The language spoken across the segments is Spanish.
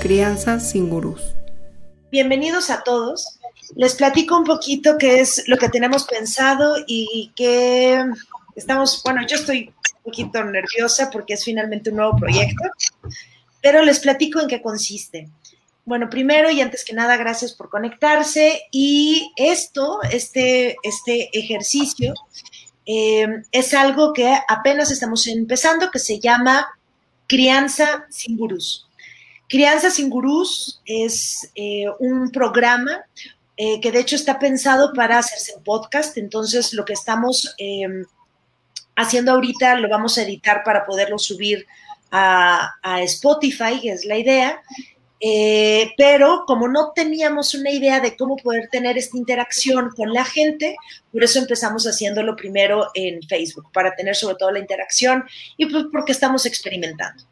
Crianza sin gurús. Bienvenidos a todos. Les platico un poquito qué es lo que tenemos pensado y que estamos, bueno, yo estoy un poquito nerviosa porque es finalmente un nuevo proyecto, pero les platico en qué consiste. Bueno, primero y antes que nada, gracias por conectarse. Y esto, este, este ejercicio, eh, es algo que apenas estamos empezando, que se llama Crianza sin Gurús. Crianza sin Gurús es eh, un programa eh, que de hecho está pensado para hacerse en podcast, entonces lo que estamos haciendo ahorita lo vamos a editar para poderlo subir a, a Spotify, que es la idea, eh, pero como no teníamos una idea de cómo poder tener esta interacción con la gente, por eso empezamos haciéndolo primero en Facebook, para tener sobre todo la interacción y pues porque estamos experimentando.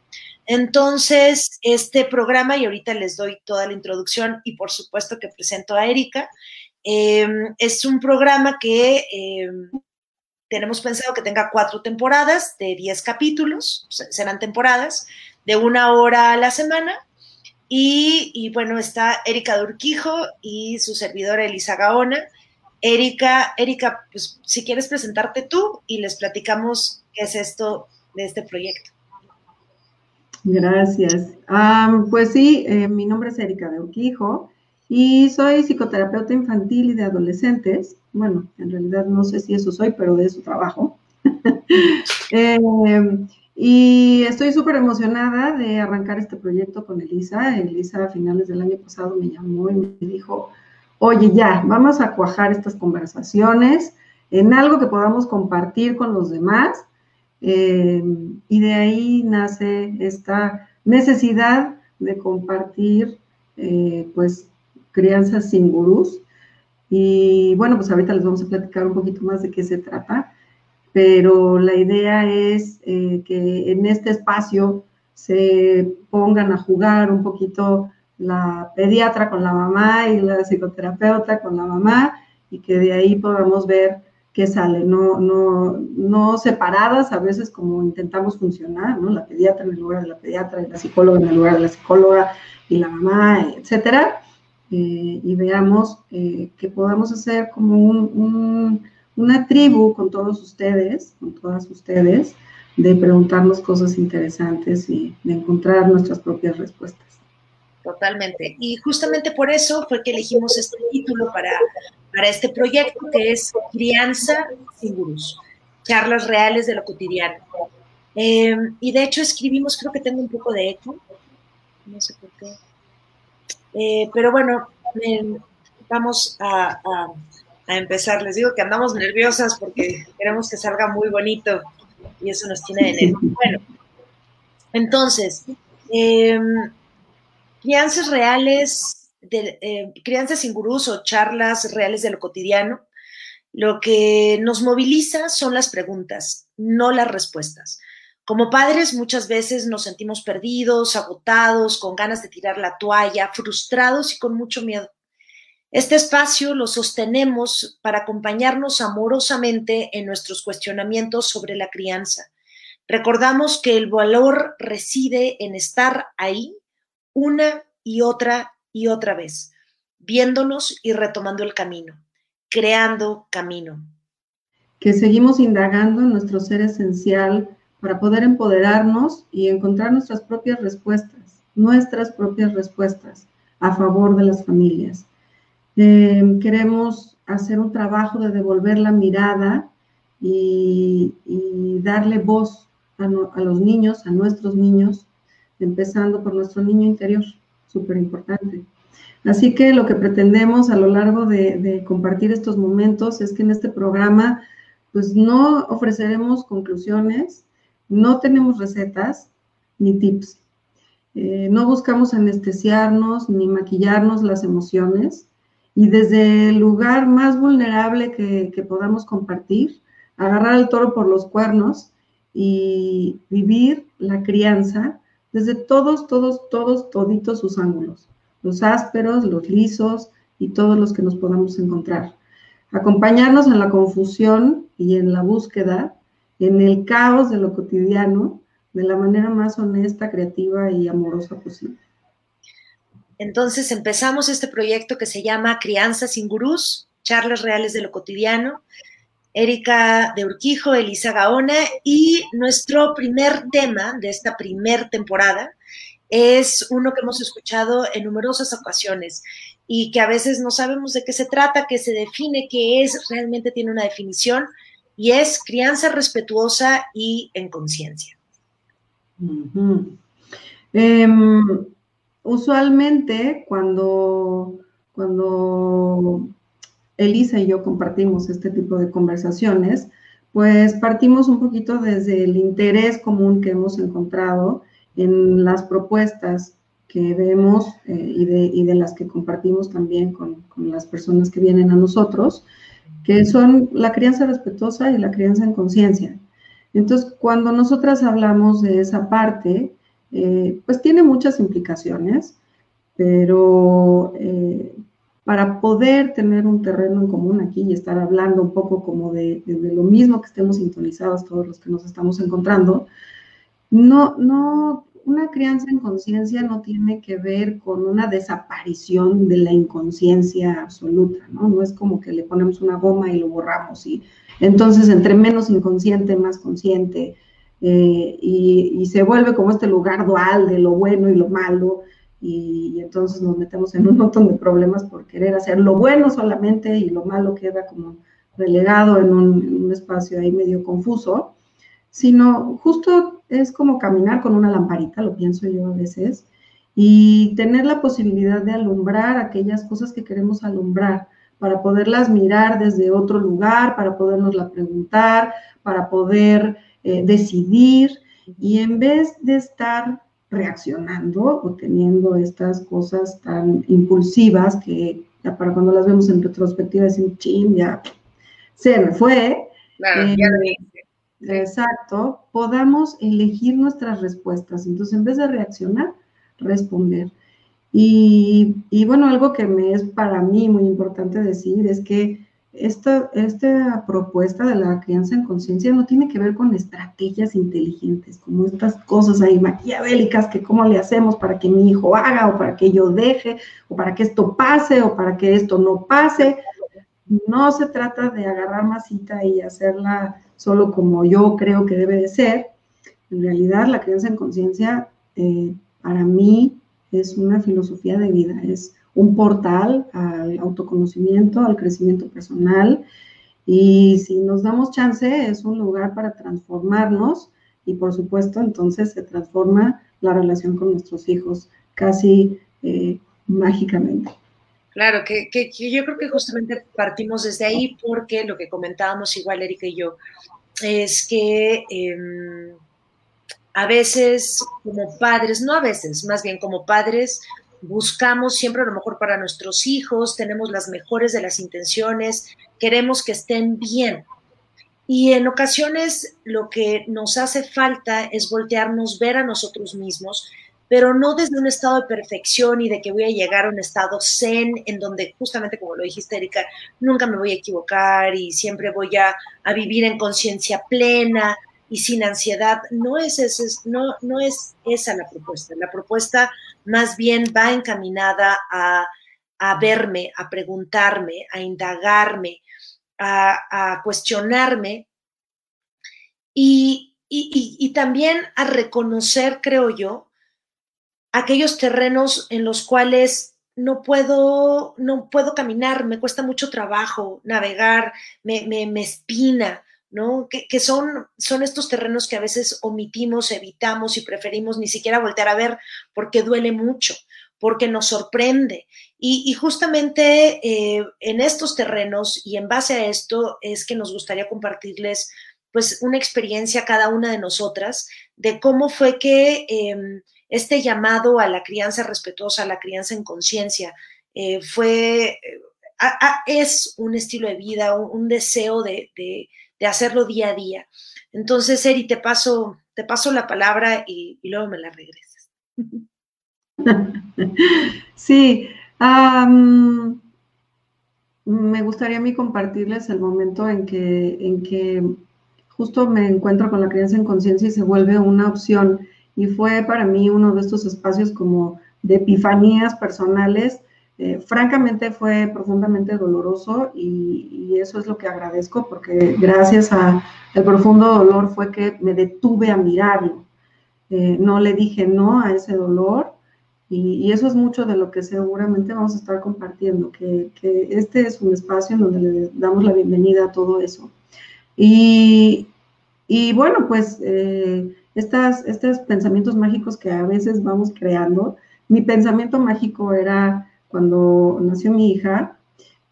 Entonces, este programa, y ahorita les doy toda la introducción y por supuesto que presento a Erika, em, es un programa que em, tenemos pensado que tenga cuatro temporadas de diez capítulos, serán temporadas de una hora a la semana y, bueno, está Erika Durquijo y su servidora Elisa Gaona. Erika, Erika, pues si quieres presentarte tú y les platicamos qué es esto de este proyecto. Gracias. pues sí, eh, mi nombre es Erika Durquijo y soy psicoterapeuta infantil y de adolescentes. Bueno, en realidad no sé si eso soy, pero de eso trabajo. eh, y estoy súper emocionada de arrancar este proyecto con Elisa. Elisa a finales del año pasado me llamó y me dijo, oye, ya, vamos a cuajar estas conversaciones en algo que podamos compartir con los demás. Eh, y de ahí nace esta necesidad de compartir, eh, pues, crianzas sin gurús. Y bueno, pues ahorita les vamos a platicar un poquito más de qué se trata pero la idea es eh, que en este espacio se pongan a jugar un poquito la pediatra con la mamá y la psicoterapeuta con la mamá y que de ahí podamos ver qué sale, no, no, no separadas a veces como intentamos funcionar, ¿no? La pediatra en el lugar de la pediatra y la psicóloga en el lugar de la psicóloga y la mamá, etcétera, eh, y veamos eh, que podamos hacer como un una tribu con todos ustedes, con todas ustedes, de preguntarnos cosas interesantes y de encontrar nuestras propias respuestas. Totalmente. Y justamente por eso fue que elegimos este título para, para este proyecto, que es Crianza sin gurús, charlas reales de lo cotidiano. Eh, y de hecho escribimos, creo que tengo un poco de eco, no sé por qué. Eh, pero bueno, vamos a a empezar. Les digo que andamos nerviosas porque queremos que salga muy bonito y eso nos tiene de nervios. Bueno, entonces, em, crianzas reales, de, em, crianzas sin gurús o charlas reales de lo cotidiano, lo que nos moviliza son las preguntas, no las respuestas. Como padres muchas veces nos sentimos perdidos, agotados, con ganas de tirar la toalla, frustrados y con mucho miedo. Este espacio lo sostenemos para acompañarnos amorosamente en nuestros cuestionamientos sobre la crianza. Recordamos que el valor reside en estar ahí una y otra y otra vez, viéndonos y retomando el camino, creando camino. Que seguimos indagando en nuestro ser esencial para poder empoderarnos y encontrar nuestras propias respuestas, nuestras propias respuestas a favor de las familias eh, queremos hacer un trabajo de devolver la mirada y, darle voz a, los niños, a nuestros niños, empezando por nuestro niño interior, súper importante. Así que lo que pretendemos a lo largo de, de, compartir estos momentos es que en este programa, pues no ofreceremos conclusiones, no tenemos recetas ni tips. Eh, no buscamos anestesiarnos ni maquillarnos las emociones y desde el lugar más vulnerable que, podamos compartir, agarrar al toro por los cuernos y vivir la crianza desde todos, todos, todos, toditos sus ángulos, los ásperos, los lisos y todos los que nos podamos encontrar. acompañarnos en la confusión y en la búsqueda, en el caos de lo cotidiano, de la manera más honesta, creativa y amorosa posible. Entonces empezamos este proyecto que se llama Crianza sin Gurús, charlas reales de lo cotidiano. Erika de Urquijo, Elisa Gaona y nuestro primer tema de esta primer temporada es uno que hemos escuchado en numerosas ocasiones y que a veces no sabemos de qué se trata, qué se define, qué es, realmente tiene una definición y es crianza respetuosa y en conciencia. Usualmente cuando, cuando Elisa y yo compartimos este tipo de conversaciones, pues partimos un poquito desde el interés común que hemos encontrado en las propuestas que vemos eh, y, de, y, de, las que compartimos también con, con, las personas que vienen a nosotros, que son la crianza respetuosa y la crianza en conciencia. Entonces, cuando nosotras hablamos de esa parte, eh, pues tiene muchas implicaciones, pero eh, para poder tener un terreno en común aquí y estar hablando un poco como de, lo mismo que estemos sintonizados todos los que nos estamos encontrando, no, no, una crianza en conciencia no tiene que ver con una desaparición de la inconsciencia absoluta, ¿no? No es como que le ponemos una goma y lo borramos y entonces entre menos inconsciente, más consciente, eh, y, y, se vuelve como este lugar dual de lo bueno y lo malo, y, entonces nos metemos en un montón de problemas por querer hacer lo bueno solamente y lo malo queda como relegado en un, espacio ahí medio confuso, sino justo es como caminar con una lamparita, lo pienso yo a veces, y tener la posibilidad de alumbrar aquellas cosas que queremos alumbrar, para poderlas mirar desde otro lugar, para podernosla preguntar, para poder eh, decidir, y en vez de estar reaccionando o teniendo estas cosas tan impulsivas que ya para cuando las vemos en retrospectiva decimos, ching, ya se me fue. Claro, ya eh, Exacto, podamos elegir nuestras respuestas. Entonces, en vez de reaccionar, responder. Y, y, bueno, algo que me es para mí muy importante decir es que esta, esta propuesta de la crianza en conciencia no tiene que ver con estrategias inteligentes, como estas cosas ahí maquiavélicas que cómo le hacemos para que mi hijo haga o para que yo deje o para que esto pase o para que esto no pase. No se trata de agarrar masita y hacerla solo como yo creo que debe de ser. En realidad, la crianza en conciencia eh, para mí es una filosofía de vida, es un portal al autoconocimiento, al crecimiento personal. Y si nos damos chance, es un lugar para transformarnos y por supuesto entonces se transforma la relación con nuestros hijos casi eh, mágicamente. Claro, que, yo creo que justamente partimos desde ahí porque lo que comentábamos igual Erika y yo es que em, a veces como padres, no a veces, más bien como padres, buscamos siempre lo mejor para nuestros hijos, tenemos las mejores de las intenciones, queremos que estén bien. Y en ocasiones lo que nos hace falta es voltearnos, ver a nosotros mismos, pero no desde un estado de perfección y de que voy a llegar a un estado zen en donde justamente como lo dijiste Erika, nunca me voy a equivocar y siempre voy a, a vivir en conciencia plena, y sin ansiedad. No es, ese, no, no es esa la propuesta. La propuesta más bien va encaminada a, verme, a preguntarme, a indagarme, a, cuestionarme. Y, y, también a reconocer, creo yo, aquellos terrenos en los cuales no puedo, no puedo caminar, me cuesta mucho trabajo navegar, me, me, me espina, ¿no? Que, son, son estos terrenos que a veces omitimos, evitamos y preferimos ni siquiera voltear a ver porque duele mucho, porque nos sorprende. Y, justamente eh, en estos terrenos y en base a esto es que nos gustaría compartirles pues una experiencia cada una de nosotras de cómo fue que em, este llamado a la crianza respetuosa, a la crianza en conciencia, eh, fue, es un estilo de vida, un, deseo de de hacerlo día a día. Entonces, Eri, te paso, te paso la palabra y, luego me la regresas. Sí, me gustaría a mí compartirles el momento en que, en que justo me encuentro con la crianza en conciencia y se vuelve una opción. Y fue para mí uno de estos espacios como de epifanías personales. Eh, francamente fue profundamente doloroso y, eso es lo que agradezco porque gracias al profundo dolor fue que me detuve a mirarlo. Eh, no le dije no a ese dolor y, eso es mucho de lo que seguramente vamos a estar compartiendo, que, este es un espacio en donde le damos la bienvenida a todo eso. Y, y bueno, pues eh, estas, estos pensamientos mágicos que a veces vamos creando, mi pensamiento mágico era cuando nació mi hija,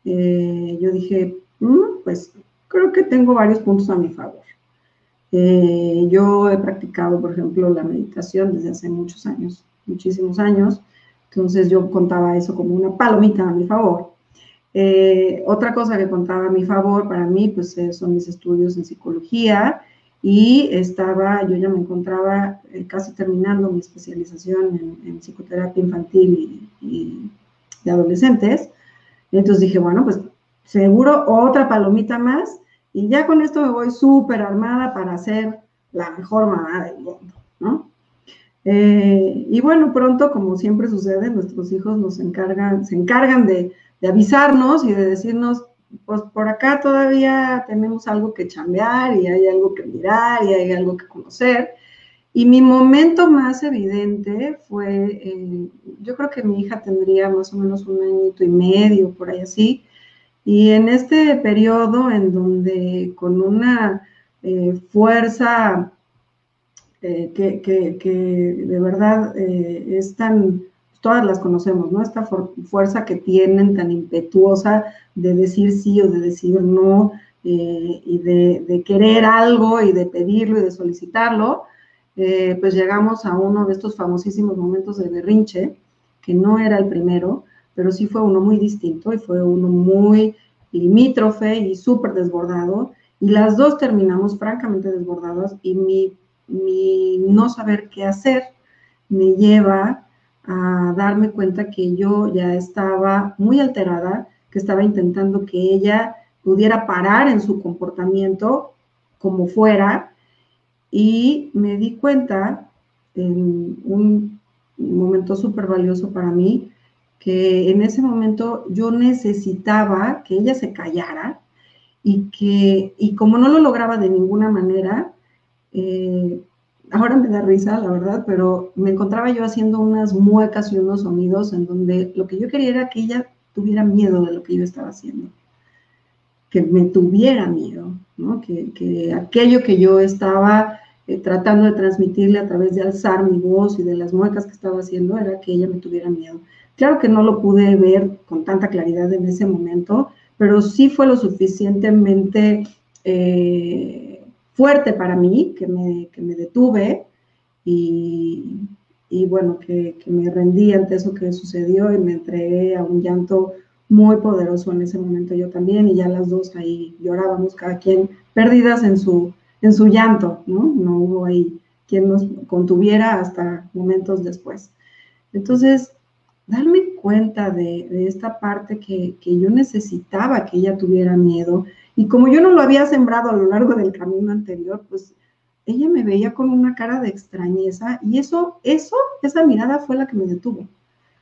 eh, yo dije, mm, pues creo que tengo varios puntos a mi favor. Eh, yo he practicado, por ejemplo, la meditación desde hace muchos años, muchísimos años, entonces yo contaba eso como una palomita a mi favor. otra cosa que contaba a mi favor para mí, pues son mis estudios en psicología y estaba, yo ya me encontraba eh, casi terminando mi especialización en, psicoterapia infantil y, adolescentes. Entonces dije, bueno, pues seguro otra palomita más y ya con esto me voy súper armada para ser la mejor mamá del mundo, ¿no? Eh, y bueno, pronto, como siempre sucede, nuestros hijos nos encargan, se encargan de, de avisarnos y de decirnos, pues por acá todavía tenemos algo que chambear y hay algo que mirar y hay algo que conocer. Y mi momento más evidente fue, eh, yo creo que mi hija tendría más o menos un añito y medio, por ahí así, y en este periodo en donde con una eh, fuerza eh, que, que, de verdad es tan todas las conocemos, ¿no? Esta fuerza que tienen tan impetuosa de decir sí o de decir no, y de, querer algo y de pedirlo y de solicitarlo, eh, pues llegamos a uno de estos famosísimos momentos de berrinche, que no era el primero, pero sí fue uno muy distinto y fue uno muy limítrofe y súper desbordado, y las dos terminamos francamente desbordadas y mi, mi no saber qué hacer me lleva a darme cuenta que yo ya estaba muy alterada, que estaba intentando que ella pudiera parar en su comportamiento como fuera y me di cuenta en un momento súper valioso para mí que en ese momento yo necesitaba que ella se callara y que, y como no lo lograba de ninguna manera, eh, ahora me da risa, la verdad, pero me encontraba yo haciendo unas muecas y unos sonidos en donde lo que yo quería era que ella tuviera miedo de lo que yo estaba haciendo, que me tuviera miedo, ¿no? que, aquello que yo estaba eh, tratando de transmitirle a través de alzar mi voz y de las muecas que estaba haciendo era que ella me tuviera miedo. Claro que no lo pude ver con tanta claridad en ese momento, pero sí fue lo suficientemente... Eh, fuerte para mí, que me, que me detuve y, y bueno, que, que, me rendí ante eso que sucedió y me entregué a un llanto muy poderoso en ese momento yo también y ya las dos ahí llorábamos cada quien perdidas en su, en su llanto, ¿no? No hubo ahí quien nos contuviera hasta momentos después. Entonces, darme cuenta de, de esta parte que, que, yo necesitaba que ella tuviera miedo y como yo no lo había sembrado a lo largo del camino anterior, pues ella me veía con una cara de extrañeza y eso, eso, esa mirada fue la que me detuvo.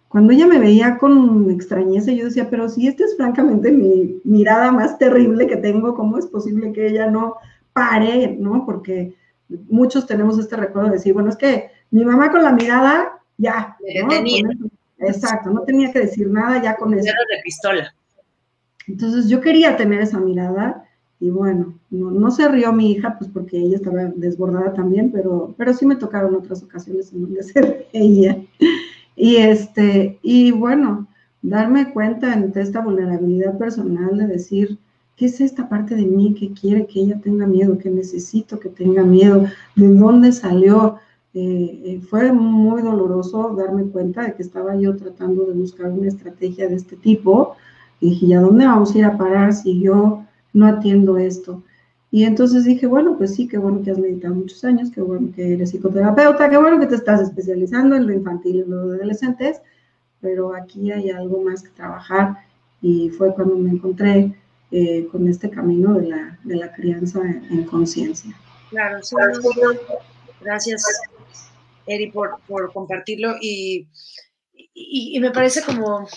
Cuando ella me veía con extrañeza, yo decía, pero si esta es francamente mi mirada más terrible que tengo, ¿cómo es posible que ella no pare, no? Porque muchos tenemos este recuerdo de decir, bueno, es que mi mamá con la mirada, ya, ¿no? exacto, no tenía que decir nada ya con eso. de pistola. Entonces yo quería tener esa mirada y bueno, no, se rió mi hija, pues porque ella estaba desbordada también, pero, pero sí me tocaron otras ocasiones en donde se ella. Y este, y bueno, darme cuenta ante esta vulnerabilidad personal de decir, ¿qué es esta parte de mí que quiere que ella tenga miedo, que necesito que tenga miedo? ¿De dónde salió? Eh, eh, fue muy doloroso darme cuenta de que estaba yo tratando de buscar una estrategia de este tipo y dije, ¿y a dónde vamos a ir a parar si yo no atiendo esto? Y entonces dije, bueno, pues sí, qué bueno que has meditado muchos años, qué bueno que eres psicoterapeuta, qué bueno que te estás especializando en lo infantil y en lo de adolescentes, pero aquí hay algo más que trabajar. y fue cuando me encontré eh, con este camino de la, de la crianza en, conciencia. Claro, sí, gracias, Eri, por, por compartirlo y, y, me parece como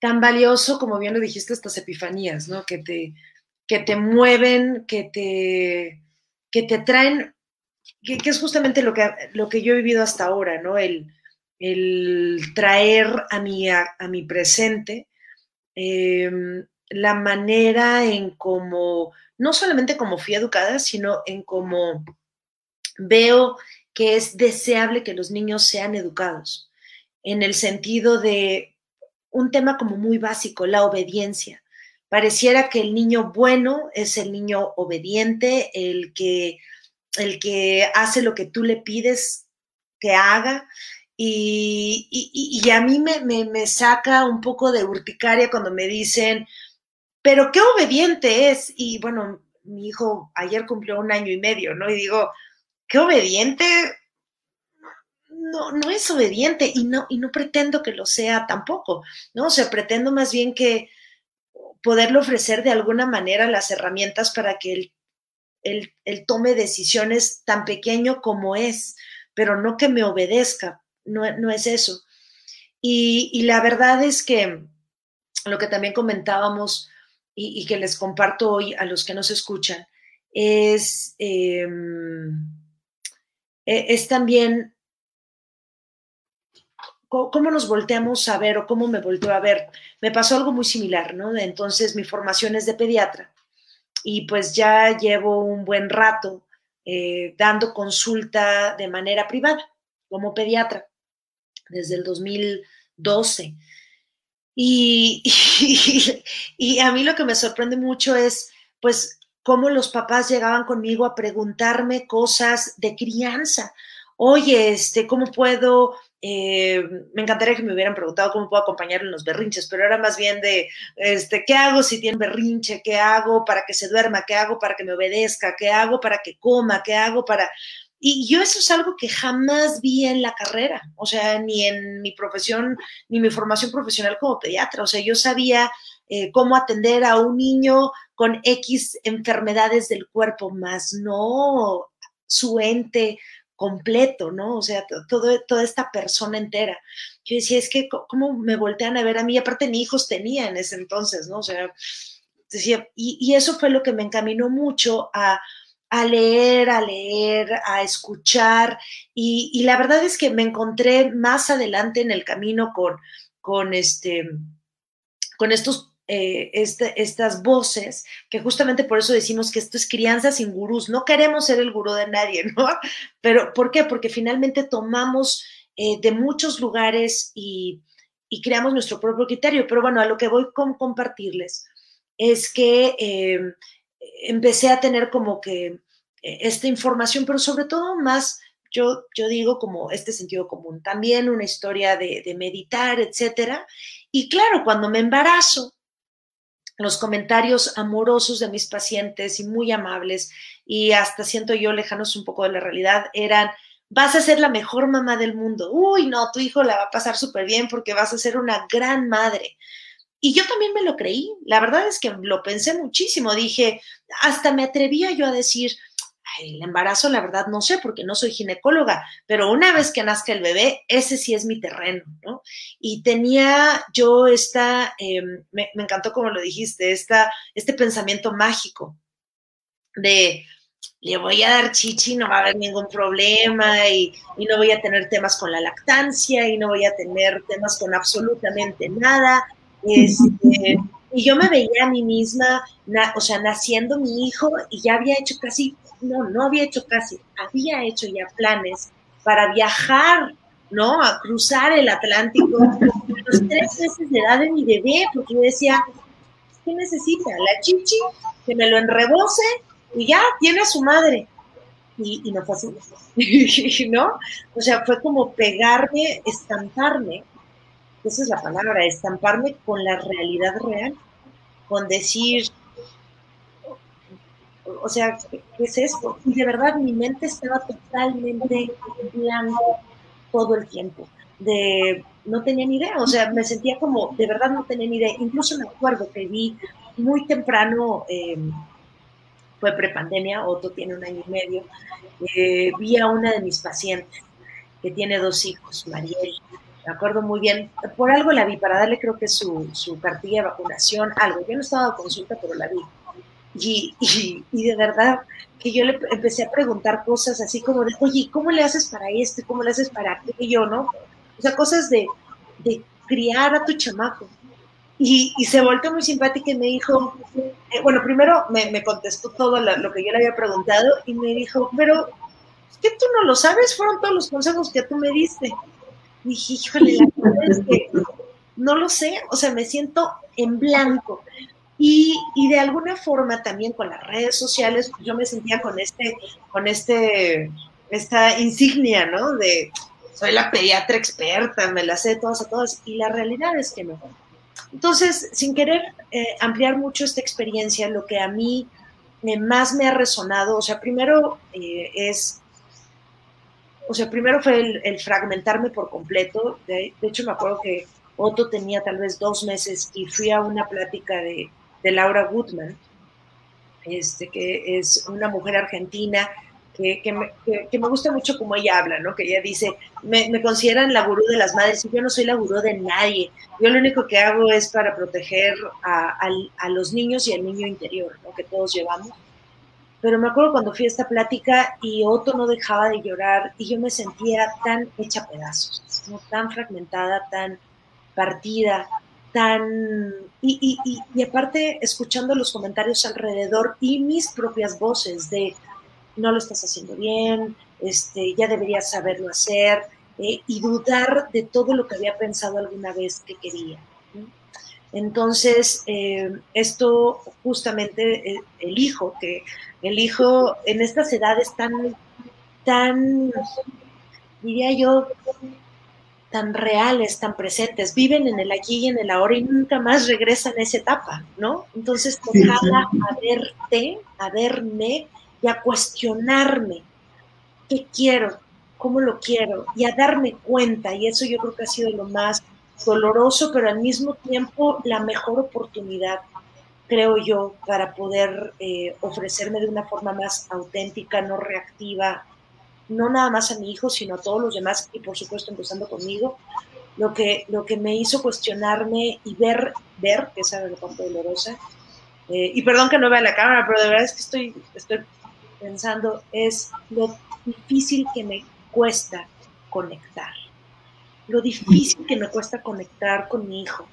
tan valioso, como bien lo dijiste, estas epifanías, ¿no? Que te, que te mueven, que te, que te traen, que, es justamente lo que, lo que yo he vivido hasta ahora, ¿no? El, el traer a mi, a, mi presente em, la manera en cómo, no solamente como fui educada, sino en cómo veo que es deseable que los niños sean educados, en el sentido de un tema como muy básico, la obediencia. Pareciera que el niño bueno es el niño obediente, el que, el que hace lo que tú le pides que haga. Y, a mí me, me, saca un poco de urticaria cuando me dicen, pero qué obediente es. Y bueno, mi hijo ayer cumplió un año y medio, ¿no? Y digo, qué obediente. No, no es obediente y no, y no pretendo que lo sea tampoco, ¿no? O sea, pretendo más bien que poderle ofrecer de alguna manera las herramientas para que él, tome decisiones tan pequeño como es, pero no que me obedezca, no, no es eso. Y, la verdad es que lo que también comentábamos y, que les comparto hoy a los que nos escuchan es, em, e, es también cómo nos volteamos a ver o cómo me volteo a ver. Me pasó algo muy similar, ¿no? Entonces mi formación es de pediatra y pues ya llevo un buen rato eh, dando consulta de manera privada como pediatra desde el 2012. Y, y, a mí lo que me sorprende mucho es, pues, cómo los papás llegaban conmigo a preguntarme cosas de crianza. Oye, este, ¿cómo puedo eh, me encantaría que me hubieran preguntado cómo puedo acompañar en los berrinches, pero era más bien de, este, ¿qué hago si tiene berrinche? ¿Qué hago para que se duerma? ¿Qué hago para que me obedezca? ¿Qué hago para que coma? ¿Qué hago para...? Y yo eso es algo que jamás vi en la carrera, o sea, ni en mi profesión, ni mi formación profesional como pediatra. O sea, yo sabía eh, cómo atender a un niño con X enfermedades del cuerpo, más no su ente completo, ¿no? O sea, todo, toda esta persona entera. Yo decía, es que, ¿cómo me voltean a ver a mí? Aparte, ni hijos tenía en ese entonces, ¿no? O sea, decía, y, eso fue lo que me encaminó mucho a, leer, a leer, a escuchar, y, la verdad es que me encontré más adelante en el camino con, con, este, con estos eh, este, estas voces, que justamente por eso decimos que esto es crianza sin gurús. No queremos ser el gurú de nadie, ¿no? Pero ¿por qué? Porque finalmente tomamos eh, de muchos lugares y, creamos nuestro propio criterio. Pero bueno, a lo que voy con compartirles es que eh, empecé a tener como que esta información, pero sobre todo más yo, yo, digo como este sentido común, también una historia de, de, meditar, etcétera. Y claro, cuando me embarazo, los comentarios amorosos de mis pacientes y muy amables y hasta siento yo lejanos un poco de la realidad eran, vas a ser la mejor mamá del mundo. Uy, no, tu hijo la va a pasar súper bien porque vas a ser una gran madre. Y yo también me lo creí. La verdad es que lo pensé muchísimo. Dije, hasta me atrevía yo a decir, el embarazo, la verdad, no sé, porque no soy ginecóloga, pero una vez que nazca el bebé, ese sí es mi terreno, ¿no? Y tenía yo esta, em, me, encantó como lo dijiste, esta, este pensamiento mágico de, le voy a dar chichi, no va a haber ningún problema y, no voy a tener temas con la lactancia y no voy a tener temas con absolutamente nada. Este, y yo me veía a mí misma, o sea, naciendo mi hijo y ya había hecho casi no, no había hecho casi, había hecho ya planes para viajar, ¿no? A cruzar el Atlántico los tres meses de edad de mi bebé, porque yo decía, ¿qué necesita? La chichi, que me lo enrebose y ya tiene a su madre. Y, y no fue así, ¿no? O sea, fue como pegarme, estamparme, esa es la palabra, estamparme con la realidad real, con decir, o sea, ¿qué, es esto? Y de verdad mi mente estaba totalmente blanco todo el tiempo. De no tenía ni idea, o sea, me sentía como, de verdad no tenía ni idea. Incluso me acuerdo que vi muy temprano, eh, fue prepandemia, Otto tiene un año y medio, eh, vi a una de mis pacientes que tiene dos hijos, Mariel, me acuerdo muy bien, por algo la vi, para darle creo que su, su cartilla de vacunación, algo, yo no estaba a consulta, pero la vi. Y, de verdad que yo le empecé a preguntar cosas así como de, oye, ¿cómo le haces para esto? ¿Cómo le haces para aquello? ¿No? O sea, cosas de, de criar a tu chamaco. Y, y, se volvió muy simpática y me dijo, eh, bueno, primero me, me contestó todo lo, lo, que yo le había preguntado y me dijo, pero que tú no lo sabes, fueron todos los consejos que tú me diste. Y dije, híjole, la verdad es que no lo sé, o sea, me siento en blanco. Y, y, de alguna forma también con las redes sociales, pues yo me sentía con este, con este, esta insignia, ¿no? De soy la pediatra experta, me la sé todas a todas, y la realidad es que no. Entonces, sin querer eh, ampliar mucho esta experiencia, lo que a mí eh, más me ha resonado, o sea, primero eh, es, o sea, primero fue el, el fragmentarme por completo. De, de, hecho, me acuerdo que Otto tenía tal vez dos meses y fui a una plática de, de Laura Goodman, este, que es una mujer argentina que, que, me, que, que, me, gusta mucho como ella habla, ¿no? Que ella dice, me, me, consideran la gurú de las madres y yo no soy la gurú de nadie. Yo lo único que hago es para proteger a, a, a los niños y al niño interior, ¿no? Que todos llevamos. Pero me acuerdo cuando fui a esta plática y Otto no dejaba de llorar y yo me sentía tan hecha pedazos, ¿no? tan fragmentada, tan partida, tan... Y, aparte escuchando los comentarios alrededor y mis propias voces de no lo estás haciendo bien, este, ya deberías saberlo hacer, eh, y dudar de todo lo que había pensado alguna vez que quería. Entonces, eh, esto justamente eh, el hijo, que el hijo en estas edades tan, tan, diría yo, tan reales, tan presentes, viven en el aquí y en el ahora y nunca más regresan a esa etapa, ¿no? Entonces, ojalá a verte, a verme, y a cuestionarme qué quiero, cómo lo quiero y a darme cuenta. Y eso yo creo que ha sido lo más doloroso, pero al mismo tiempo la mejor oportunidad, creo yo, para poder eh, ofrecerme de una forma más auténtica, no reactiva, no nada más a mi hijo, sino a todos los demás y por supuesto empezando conmigo. Lo que, lo que me hizo cuestionarme y ver, ver, que esa era la parte dolorosa, eh, y perdón que no vea la cámara, pero de verdad es que estoy, estoy pensando es lo difícil que me cuesta conectar, lo difícil que me cuesta conectar con mi hijo,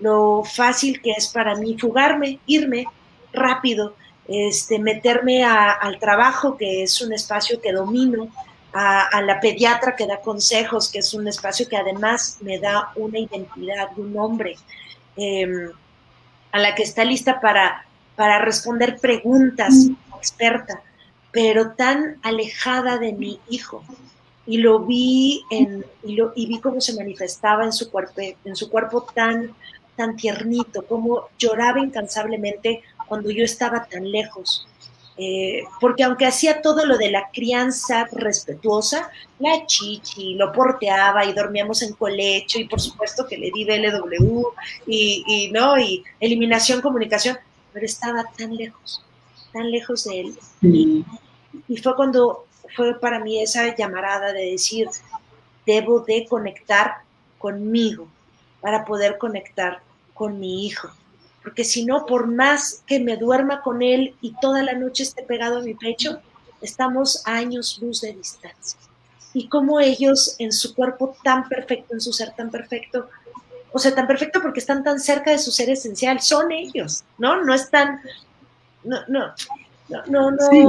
lo fácil que es para mí fugarme, irme rápido, este, meterme a, al trabajo, que es un espacio que domino, a, a, la pediatra que da consejos, que es un espacio que además me da una identidad de un hombre, eh, a la que está lista para, para responder preguntas, experta pero tan alejada de mi hijo. Y lo vi en, y, lo, y vi cómo se manifestaba en su cuerpo, en su cuerpo tan, tan tiernito, cómo lloraba incansablemente cuando yo estaba tan lejos. Eh, porque aunque hacía todo lo de la crianza respetuosa, la chichi, lo porteaba y dormíamos en colecho y por supuesto que le di BLW y, y, ¿no? y eliminación, comunicación, pero estaba tan lejos, tan lejos de él. Y, y fue cuando fue para mí esa llamarada de decir, debo de conectar conmigo para poder conectar con mi hijo. Porque si no, por más que me duerma con él y toda la noche esté pegado a mi pecho, estamos a años luz de distancia. Y como ellos en su cuerpo tan perfecto, en su ser tan perfecto, o sea, tan perfecto porque están tan cerca de su ser esencial, son ellos, ¿no? No están, no, no, no, no. Sí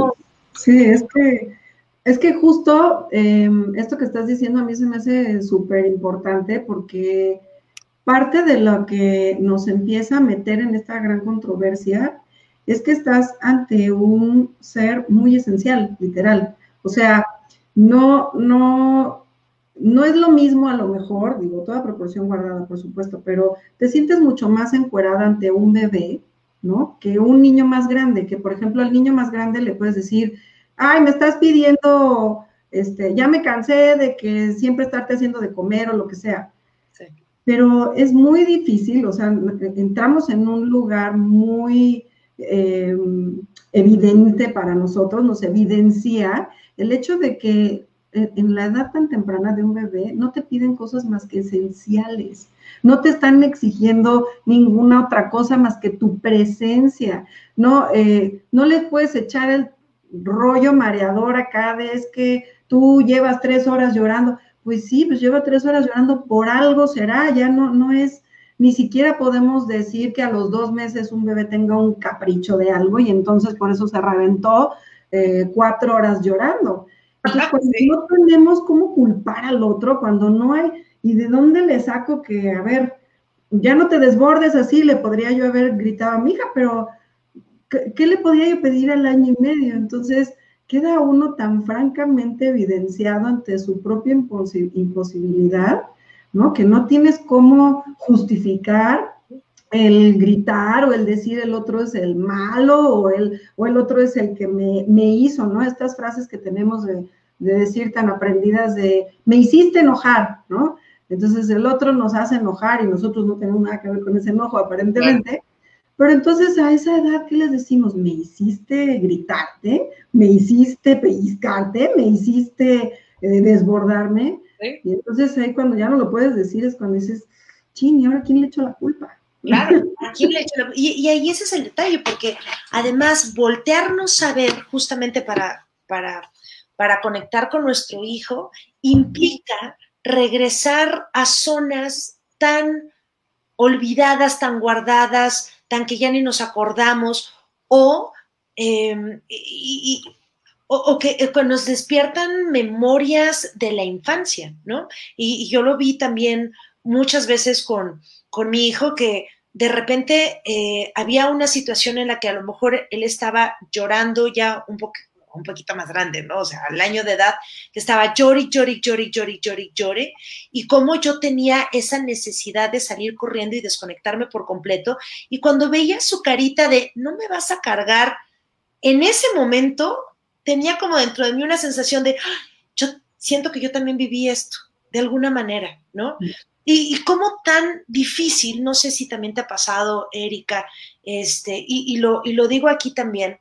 Sí, es que, es que justo eh, esto que estás diciendo a mí se me hace súper importante porque parte de lo que nos empieza a meter en esta gran controversia es que estás ante un ser muy esencial, literal. O sea, no, no, no es lo mismo a lo mejor, digo, toda proporción guardada, por supuesto, pero te sientes mucho más encuerada ante un bebé ¿no? Que un niño más grande, que por ejemplo al niño más grande le puedes decir, ay, me estás pidiendo, este, ya me cansé de que siempre estarte haciendo de comer o lo que sea. Pero es muy difícil, o sea, entramos en un lugar muy eh, evidente para nosotros, nos evidencia el hecho de que en la edad tan temprana de un bebé no te piden cosas más que esenciales, no te están exigiendo ninguna otra cosa más que tu presencia, no, eh, no les puedes echar el rollo mareador cada vez que tú llevas tres horas llorando, pues sí, pues lleva tres horas llorando, por algo será, ya no, no es, ni siquiera podemos decir que a los dos meses un bebé tenga un capricho de algo y entonces por eso se reventó eh, cuatro horas llorando. Entonces, cuando no tenemos cómo culpar al otro, cuando no hay, ¿y de dónde le saco que, a ver, ya no te desbordes así, le podría yo haber gritado a mi hija, pero ¿qué, le podía yo pedir al año y medio? Entonces, queda uno tan francamente evidenciado ante su propia imposibilidad, ¿no? Que no tienes cómo justificar el gritar o el decir el otro es el malo o el, o el otro es el que me, hizo, ¿no? Estas frases que tenemos de, decir tan aprendidas de me hiciste enojar, ¿no? Entonces el otro nos hace enojar y nosotros no tenemos nada que ver con ese enojo aparentemente. Pero entonces a esa edad, ¿qué les decimos? Me hiciste gritarte, me hiciste pellizcarte, me hiciste eh, desbordarme. Y entonces ahí cuando ya no lo puedes decir es cuando dices, ching, ¿y ahora quién le echó la culpa? Claro, y, ahí ese es el detalle, porque además voltearnos a ver justamente para, para, para conectar con nuestro hijo implica regresar a zonas tan olvidadas, tan guardadas, que ya ni nos acordamos, o, em, o, que, que, nos despiertan memorias de la infancia, ¿no? Y, yo lo vi también muchas veces con, con mi hijo que de repente eh, había una situación en la que a lo mejor él estaba llorando ya un, un poquito más grande, ¿no? O sea, al año de edad, que estaba llori, llori, llori, llori, llori, llori, y cómo yo tenía esa necesidad de salir corriendo y desconectarme por completo. Y cuando veía su carita de, no me vas a cargar, en ese momento tenía como dentro de mí una sensación de, ah, yo siento que yo también viví esto, de alguna manera, ¿no? Mm. Y, cómo tan difícil, no sé si también te ha pasado, Erika, este, y, lo, y lo digo aquí también,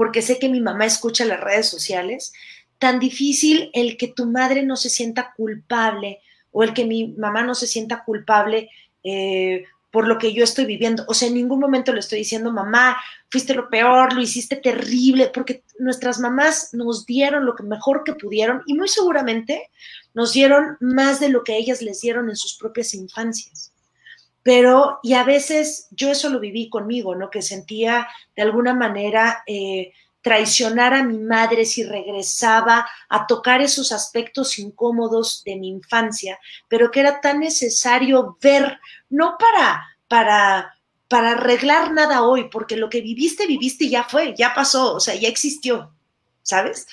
porque sé que mi mamá escucha las redes sociales, tan difícil el que tu madre no se sienta culpable o el que mi mamá no se sienta culpable eh, por lo que yo estoy viviendo. O sea, en ningún momento le estoy diciendo, mamá, fuiste lo peor, lo hiciste terrible, porque nuestras mamás nos dieron lo que mejor que pudieron y muy seguramente nos dieron más de lo que ellas les dieron en sus propias infancias. Pero, y a veces yo eso lo viví conmigo, ¿no? Que sentía de alguna manera eh, traicionar a mi madre si regresaba a tocar esos aspectos incómodos de mi infancia, pero que era tan necesario ver, no para, para, para arreglar nada hoy, porque lo que viviste, viviste y ya fue, ya pasó, o sea, ya existió, ¿sabes?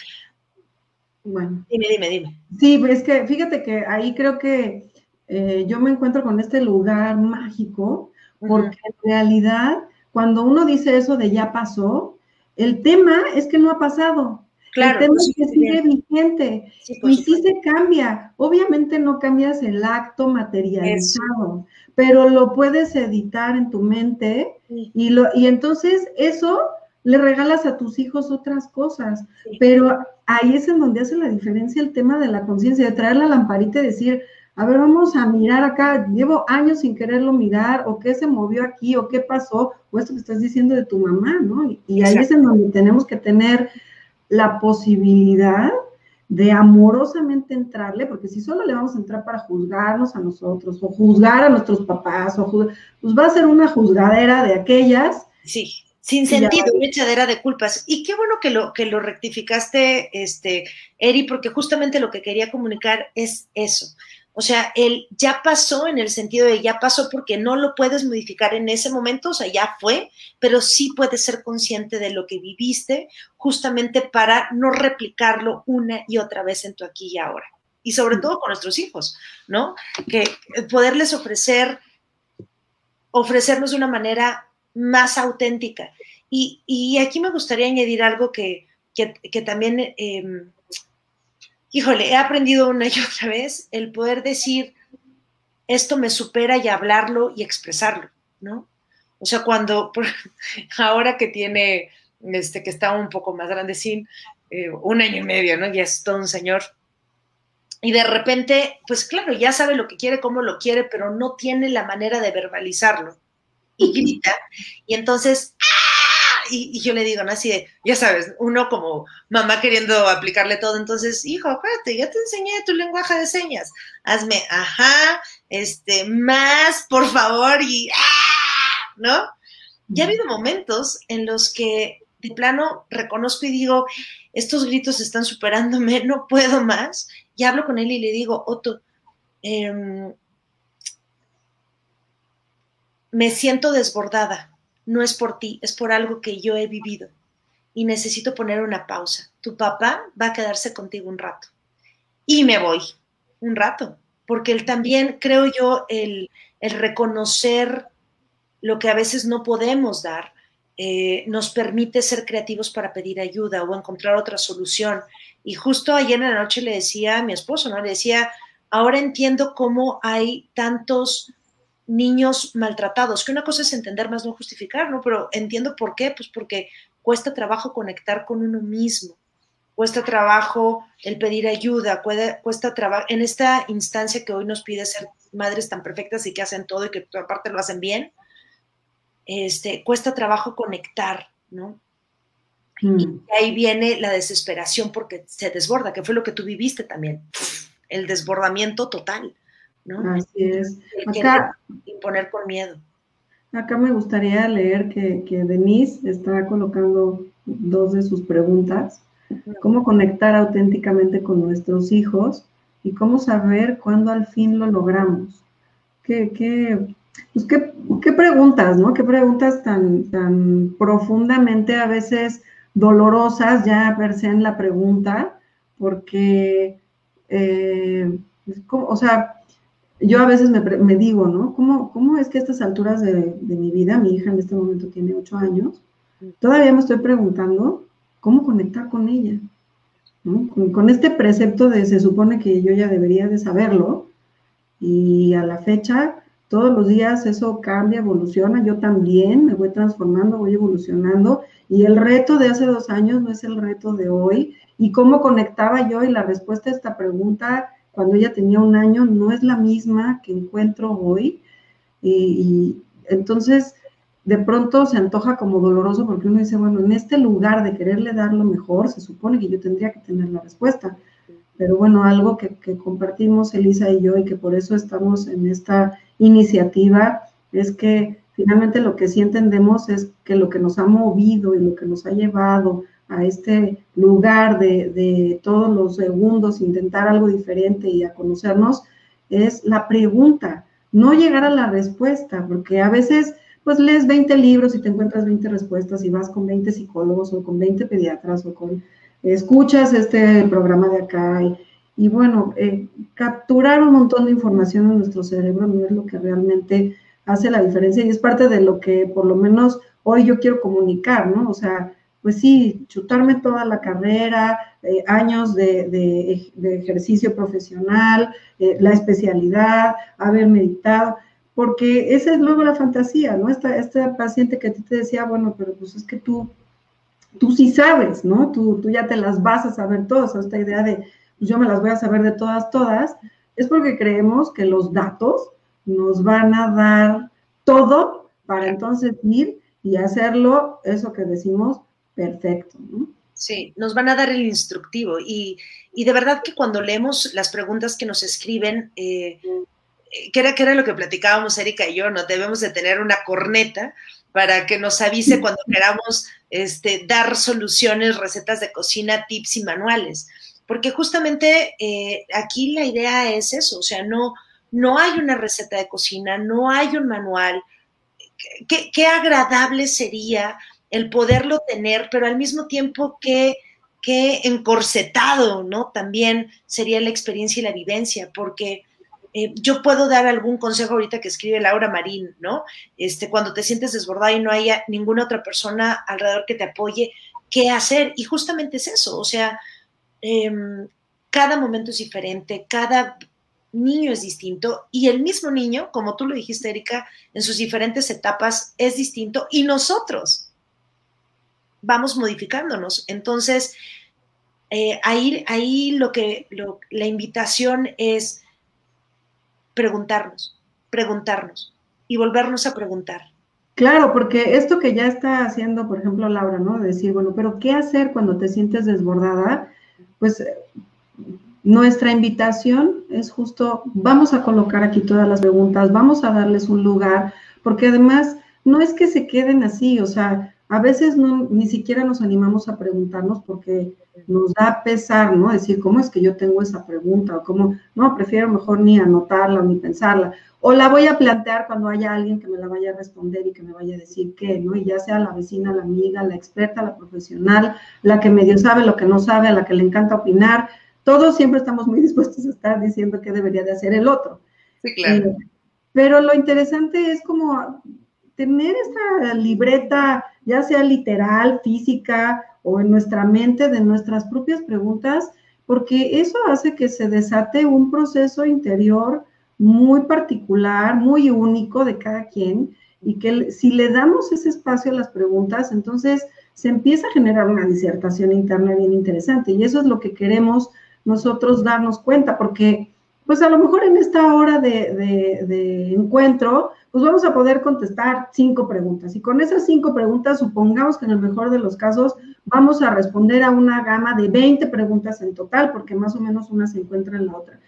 Bueno. Dime, dime, dime. Sí, es que fíjate que ahí creo que eh, yo me encuentro con este lugar mágico, porque en realidad, cuando uno dice eso de ya pasó, el tema es que no ha pasado. Claro, el tema es que sigue vigente y sí se cambia. Obviamente no cambias el acto materializado, pero lo puedes editar en tu mente y, lo, y entonces eso le regalas a tus hijos otras cosas. Pero ahí es en donde hace la diferencia el tema de la conciencia, de traer la lamparita y decir, a ver, vamos a mirar acá, llevo años sin quererlo mirar, o qué se movió aquí, o qué pasó, o esto que estás diciendo de tu mamá, ¿no? Y, ahí es en donde tenemos que tener la posibilidad de amorosamente entrarle, porque si solo le vamos a entrar para juzgarnos a nosotros, o juzgar a nuestros papás, o pues va a ser una juzgadera de aquellas. Sí, sin sentido, una echadera de culpas. Y qué bueno que lo, que lo rectificaste, este, Eri, porque justamente lo que quería comunicar es eso. O sea, él ya pasó en el sentido de ya pasó porque no lo puedes modificar en ese momento, o sea, ya fue, pero sí puedes ser consciente de lo que viviste justamente para no replicarlo una y otra vez en tu aquí y ahora. Y sobre todo con nuestros hijos, ¿no? Que poderles ofrecer, ofrecernos de una manera más auténtica. Y, aquí me gustaría añadir algo que, también... Em, híjole, he aprendido una y otra vez el poder decir, esto me supera y hablarlo y expresarlo, ¿no? O sea, cuando, ahora que tiene, este, que está un poco más grande, sin eh, un año y medio, ¿no? Ya es todo un señor. Y de repente, pues claro, ya sabe lo que quiere, cómo lo quiere, pero no tiene la manera de verbalizarlo. Y grita. Y entonces, ¡ah! Y, yo le digo, ¿no? Así de, ya sabes, uno como mamá queriendo aplicarle todo, entonces, hijo, acuérdate, ya te enseñé tu lenguaje de señas. Hazme, ajá, este, más, por favor, y ¡ah! ¿no? Ya ha habido momentos en los que de plano reconozco y digo, estos gritos están superándome, no puedo más. Y hablo con él y le digo, Otto, em, me siento desbordada. No es por ti, es por algo que yo he vivido. Y necesito poner una pausa. Tu papá va a quedarse contigo un rato. Y me voy, un rato. Porque él también, creo yo, el, el reconocer lo que a veces no podemos dar, eh, nos permite ser creativos para pedir ayuda o encontrar otra solución. Y justo ayer en la noche le decía a mi esposo, ¿no? Le decía, ahora entiendo cómo hay tantos niños maltratados, que una cosa es entender más, no justificar, ¿no? Pero entiendo por qué, pues porque cuesta trabajo conectar con uno mismo, cuesta trabajo el pedir ayuda, cuesta trabajo, en esta instancia que hoy nos pide ser madres tan perfectas y que hacen todo y que aparte lo hacen bien, este, cuesta trabajo conectar, ¿no? Mm. Y ahí viene la desesperación porque se desborda, que fue lo que tú viviste también, el desbordamiento total, ¿no? Así es. Acá, imponer con miedo. Acá me gustaría leer que, que Denise está colocando dos de sus preguntas. ¿Cómo conectar auténticamente con nuestros hijos? Y cómo saber cuándo al fin lo logramos. ¿Qué, qué, pues qué, preguntas, ¿no? Qué preguntas tan, tan profundamente a veces dolorosas ya verse en la pregunta, porque, eh, pues, o sea, yo a veces me, digo, ¿no? ¿Cómo, ¿Cómo, es que a estas alturas de, mi vida, mi hija en este momento tiene ocho años, todavía me estoy preguntando cómo conectar con ella? Con, con, este precepto de se supone que yo ya debería de saberlo y a la fecha todos los días eso cambia, evoluciona, yo también me voy transformando, voy evolucionando y el reto de hace dos años no es el reto de hoy. Y cómo conectaba yo y la respuesta a esta pregunta cuando ella tenía un año no es la misma que encuentro hoy. Y, entonces de pronto se antoja como doloroso porque uno dice, bueno, en este lugar de quererle dar lo mejor, se supone que yo tendría que tener la respuesta. Pero bueno, algo que, compartimos Elisa y yo y que por eso estamos en esta iniciativa es que finalmente lo que sí entendemos es que lo que nos ha movido y lo que nos ha llevado a este lugar de, todos los segundos, intentar algo diferente y a conocernos, es la pregunta, no llegar a la respuesta, porque a veces pues lees 20 libros y te encuentras 20 respuestas y vas con 20 psicólogos o con 20 pediatras o con escuchas este programa de acá y, y bueno, eh, capturar un montón de información en nuestro cerebro no es lo que realmente hace la diferencia y es parte de lo que por lo menos hoy yo quiero comunicar, ¿no? O sea, pues sí, chutarme toda la carrera, eh, años de, ejercicio profesional, eh, la especialidad, haber meditado, porque esa es luego la fantasía, ¿no? Esta, esta paciente que a ti te decía, bueno, pero pues es que tú, tú sí sabes, ¿no? Tú, tú ya te las vas a saber todas, esta idea de pues yo me las voy a saber de todas, todas, es porque creemos que los datos nos van a dar todo para entonces ir y hacerlo, eso que decimos, perfecto. Sí, nos van a dar el instructivo y, de verdad que cuando leemos las preguntas que nos escriben, eh, que, era, que era lo que platicábamos Erika y yo, ¿no? Debemos de tener una corneta para que nos avise cuando queramos este, dar soluciones, recetas de cocina, tips y manuales porque justamente eh, aquí la idea es eso, o sea, no, no hay una receta de cocina, no hay un manual. Qué, agradable sería el poderlo tener, pero al mismo tiempo que, encorsetado, ¿no? También sería la experiencia y la vivencia, porque eh, yo puedo dar algún consejo ahorita que escribe Laura Marín, ¿no? Este, cuando te sientes desbordada y no haya ninguna otra persona alrededor que te apoye, ¿qué hacer? Y justamente es eso, o sea, Em, cada momento es diferente, cada niño es distinto y el mismo niño, como tú lo dijiste, Erika, en sus diferentes etapas es distinto y nosotros vamos modificándonos. Entonces, eh, ahí, ahí lo que la invitación es preguntarnos, preguntarnos y volvernos a preguntar. Claro, porque esto que ya está haciendo, por ejemplo, Laura, ¿no? Decir, bueno, pero ¿qué hacer cuando te sientes desbordada? Pues nuestra invitación es justo, vamos a colocar aquí todas las preguntas, vamos a darles un lugar, porque además no es que se queden así, o sea, a veces no, ni siquiera nos animamos a preguntarnos porque nos da pesar, ¿no? Decir, ¿cómo es que yo tengo esa pregunta? O cómo, no, prefiero mejor ni anotarla ni pensarla. O la voy a plantear cuando haya alguien que me la vaya a responder y que me vaya a decir qué, ¿no? Y ya sea la vecina, la amiga, la experta, la profesional, la que medio sabe lo que no sabe, a la que le encanta opinar, todos siempre estamos muy dispuestos a estar diciendo qué debería de hacer el otro. Sí, claro. Eh, pero lo interesante es como tener esta libreta, ya sea literal, física o en nuestra mente de nuestras propias preguntas, porque eso hace que se desate un proceso interior muy particular, muy único de cada quien, y que si le damos ese espacio a las preguntas, entonces se empieza a generar una disertación interna bien interesante, y eso es lo que queremos nosotros darnos cuenta, porque pues a lo mejor en esta hora de, encuentro, pues vamos a poder contestar cinco preguntas. Y con esas cinco preguntas, supongamos que en el mejor de los casos vamos a responder a una gama de 20 preguntas en total, porque más o menos una se encuentra en la otra.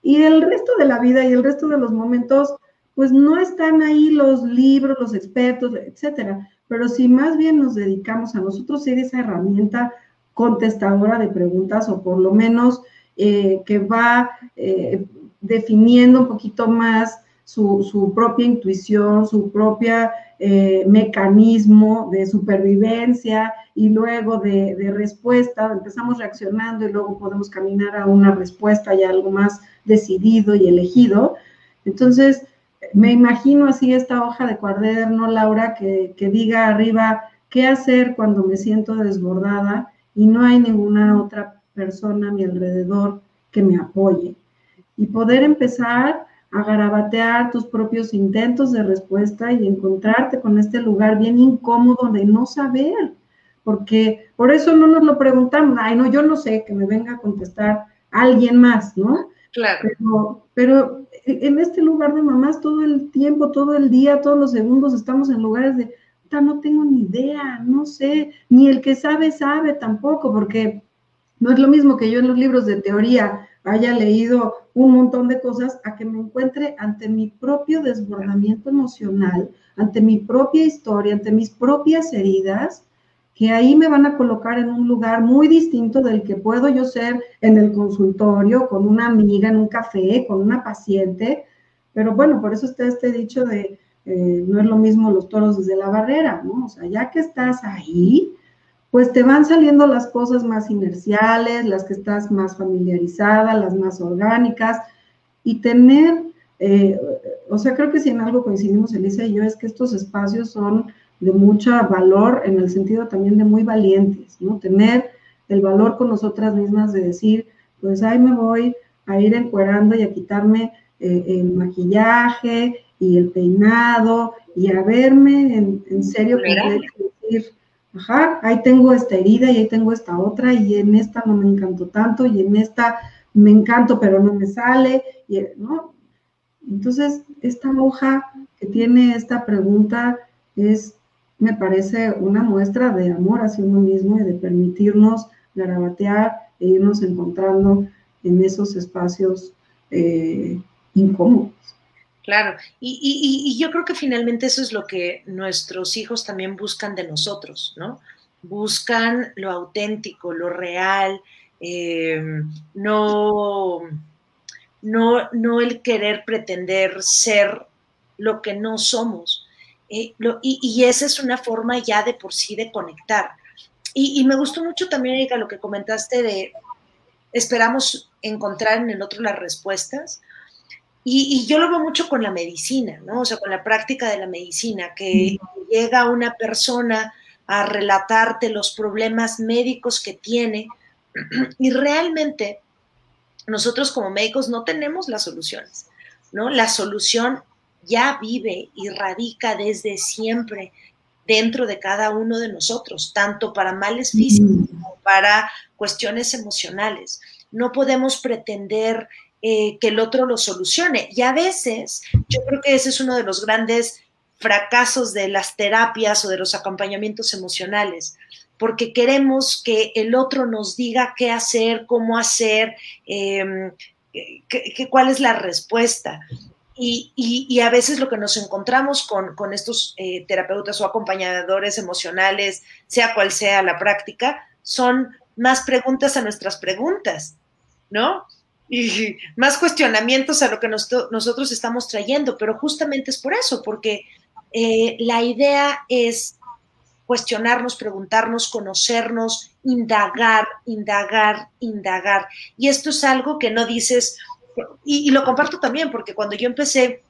Y el resto de la vida y el resto de los momentos, pues no están ahí los libros, los expertos, etcétera. Pero si más bien nos dedicamos a nosotros ser esa herramienta contestadora de preguntas o por lo menos eh, que va eh, definiendo un poquito más su, propia intuición, su propia eh, mecanismo de supervivencia y luego de, respuesta, empezamos reaccionando y luego podemos caminar a una respuesta y algo más decidido y elegido. Entonces, me imagino así esta hoja de cuaderno, Laura, que diga arriba qué hacer cuando me siento desbordada y no hay ninguna otra persona a mi alrededor que me apoye. Y poder empezar a garabatear tus propios intentos de respuesta y encontrarte con este lugar bien incómodo de no saber, porque por eso no nos lo preguntamos, ay, no, yo no sé, que me venga a contestar alguien más, ¿no? Claro. Pero, pero en este lugar de mamás todo el tiempo, todo el día, todos los segundos estamos en lugares de, no tengo ni idea, no sé, ni el que sabe sabe tampoco, porque no es lo mismo que yo en los libros de teoría haya leído un montón de cosas a que me encuentre ante mi propio desbordamiento emocional, ante mi propia historia, ante mis propias heridas, que ahí me van a colocar en un lugar muy distinto del que puedo yo ser en el consultorio, con una amiga, en un café, con una paciente. Pero bueno, por eso está este dicho de eh, no es lo mismo los toros desde la barrera, ¿no? O sea, ya que estás ahí, pues te van saliendo las cosas más inerciales, las que estás más familiarizada, las más orgánicas, y tener, eh, o sea, creo que si en algo coincidimos Elisa y yo, es que estos espacios son de mucho valor en el sentido también de muy valientes, ¿no? Tener el valor con nosotras mismas de decir, pues ahí me voy a ir encuerando y a quitarme eh, el maquillaje y el peinado y a verme en, serio decir, ajá, ahí tengo esta herida y ahí tengo esta otra y en esta no me encantó tanto y en esta me encanto pero no me sale, y, ¿no? Entonces, esta hoja que tiene esta pregunta es, me parece, una muestra de amor hacia uno mismo y de permitirnos garabatear e irnos encontrando en esos espacios eh, incómodos. Claro, y, yo creo que finalmente eso es lo que nuestros hijos también buscan de nosotros, ¿no? Buscan lo auténtico, lo real, eh, no, no, no el querer pretender ser lo que no somos. Eh, y, esa es una forma ya de por sí de conectar. Y, me gustó mucho también, Erika, lo que comentaste de esperamos encontrar en el otro las respuestas y, yo lo veo mucho con la medicina, ¿no? O sea, con la práctica de la medicina, que llega una persona a relatarte los problemas médicos que tiene y realmente nosotros como médicos no tenemos las soluciones, ¿no? La solución ya vive y radica desde siempre dentro de cada uno de nosotros, tanto para males físicos como para cuestiones emocionales. No podemos pretender eh, que el otro lo solucione. Y a veces, yo creo que ese es uno de los grandes fracasos de las terapias o de los acompañamientos emocionales, porque queremos que el otro nos diga qué hacer, cómo hacer, em, cuál es la respuesta. Y, a veces lo que nos encontramos con, estos eh, terapeutas o acompañadores emocionales, sea cual sea la práctica, son más preguntas a nuestras preguntas, ¿no? Y más cuestionamientos a lo que nosotros estamos trayendo, pero justamente es por eso, porque eh, la idea es cuestionarnos, preguntarnos, conocernos, indagar, indagar, indagar. Y esto es algo que no dices, y, lo comparto también, porque cuando yo empecé,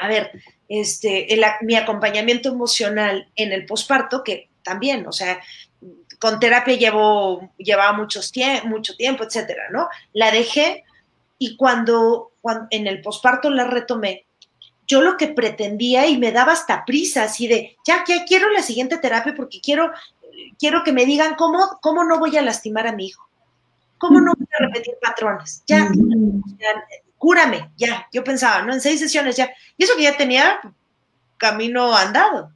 a ver, este, mi acompañamiento emocional en el posparto, que también, o sea, con terapia llevo, llevaba muchos mucho tiempo, etcétera, ¿no? La dejé y cuando, en el posparto la retomé, yo lo que pretendía y me daba hasta prisa, así de, ya, ya quiero la siguiente terapia porque quiero, quiero que me digan cómo, cómo no voy a lastimar a mi hijo, cómo no voy a repetir patrones, ya, cúrame, ya, yo pensaba, ¿no? En seis sesiones ya, y eso que ya tenía camino andado.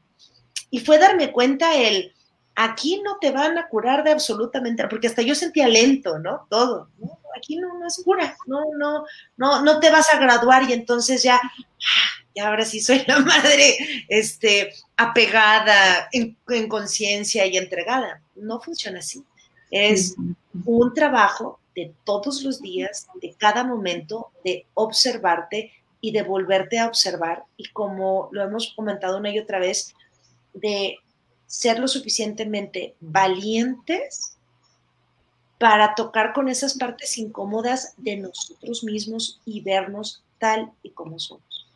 Y fue darme cuenta el, aquí no te van a curar de absolutamente, porque hasta yo sentía lento, ¿no? Todo, ¿no? Aquí no, no es cura, no, no, no, no te vas a graduar y entonces ya, y ahora sí soy la madre este, apegada, en, conciencia y entregada. No funciona así. Es un trabajo de todos los días, de cada momento, de observarte y de volverte a observar. Y como lo hemos comentado una y otra vez, de ser lo suficientemente valientes para tocar con esas partes incómodas de nosotros mismos y vernos tal y como somos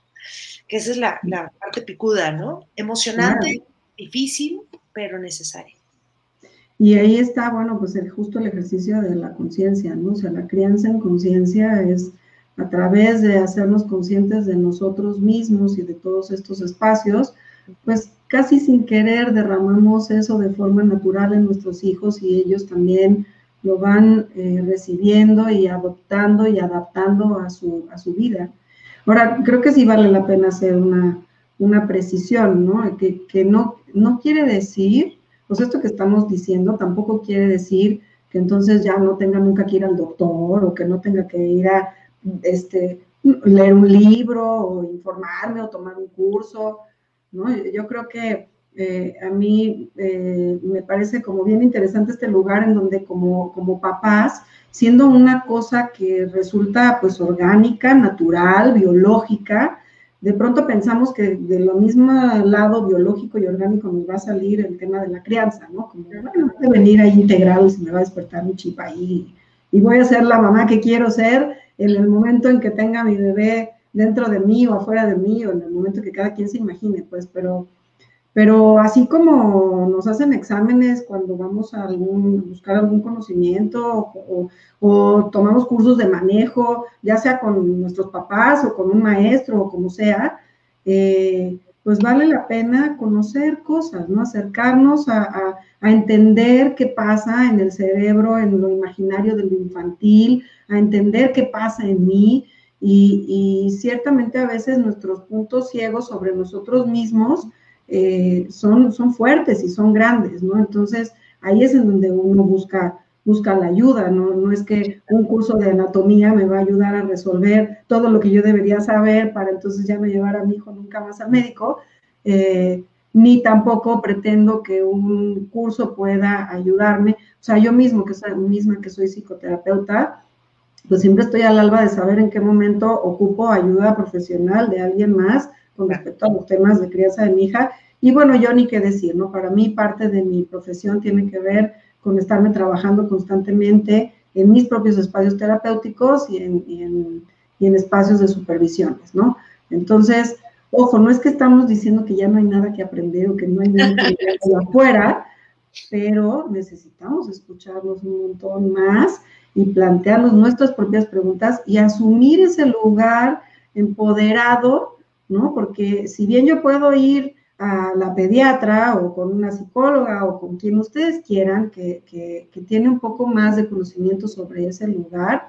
que esa es la, parte picuda, ¿no? Emocionante, difícil, pero necesaria. Y ahí está, bueno, pues el, justo el ejercicio de la conciencia, ¿no? O sea, la crianza en conciencia es a través de hacernos conscientes de nosotros mismos y de todos estos espacios, pues casi sin querer derramamos eso de forma natural en nuestros hijos y ellos también lo van eh, recibiendo y adoptando y adaptando a su, a su vida. Ahora, creo que sí vale la pena hacer una, precisión, ¿no? Que, no, no quiere decir, pues esto que estamos diciendo tampoco quiere decir que entonces ya no tenga nunca que ir al doctor o que no tenga que ir a este, leer un libro o informarme o tomar un curso, ¿no? Yo creo que eh, a mí eh, me parece como bien interesante este lugar en donde como, como papás siendo una cosa que resulta pues orgánica, natural, biológica, de pronto pensamos que de lo mismo lado biológico y orgánico nos va a salir el tema de la crianza, ¿no? Como, bueno, puede venir ahí integrado y se me va a despertar un chip ahí y voy a ser la mamá que quiero ser en el momento en que tenga mi bebé dentro de mí o afuera de mí o en el momento que cada quien se imagine, pues, pero pero así como nos hacen exámenes cuando vamos a algún, buscar algún conocimiento o, tomamos cursos de manejo, ya sea con nuestros papás o con un maestro o como sea, eh, pues vale la pena conocer cosas, ¿no? Acercarnos a, entender qué pasa en el cerebro, en lo imaginario de lo infantil, a entender qué pasa en mí. Y, ciertamente a veces nuestros puntos ciegos sobre nosotros mismos, eh, son, son fuertes y son grandes, ¿no? Entonces, ahí es en donde uno busca, busca la ayuda, ¿no? No es que un curso de anatomía me va a ayudar a resolver todo lo que yo debería saber para entonces ya no llevar a mi hijo nunca más al médico, eh, ni tampoco pretendo que un curso pueda ayudarme. O sea, yo mismo, que soy, misma que soy psicoterapeuta, pues siempre estoy al alba de saber en qué momento ocupo ayuda profesional de alguien más con respecto a los temas de crianza de mi hija. Y bueno, yo ni qué decir, ¿no? Para mí parte de mi profesión tiene que ver con estarme trabajando constantemente en mis propios espacios terapéuticos y en, en, espacios de supervisiones, ¿no? Entonces, ojo, no es que estamos diciendo que ya no hay nada que aprender o que no hay nada que aprender afuera, pero necesitamos escucharnos un montón más y plantearnos nuestras propias preguntas y asumir ese lugar empoderado, ¿no? Porque si bien yo puedo ir a la pediatra o con una psicóloga o con quien ustedes quieran que, que, tiene un poco más de conocimiento sobre ese lugar,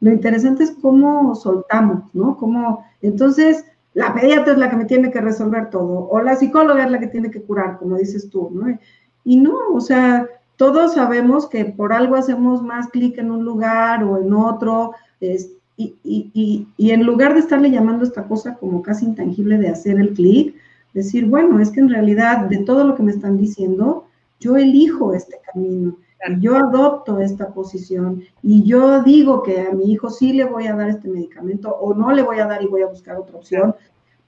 lo interesante es cómo soltamos, ¿no? Cómo, entonces, la pediatra es la que me tiene que resolver todo, o la psicóloga es la que tiene que curar, como dices tú, ¿no? Y no, o sea, todos sabemos que por algo hacemos más clic en un lugar o en otro, y, y, y, en lugar de estarle llamando esta cosa como casi intangible de hacer el clic, decir, bueno, es que en realidad de todo lo que me están diciendo, yo elijo este camino, yo adopto esta posición y yo digo que a mi hijo sí le voy a dar este medicamento o no le voy a dar y voy a buscar otra opción,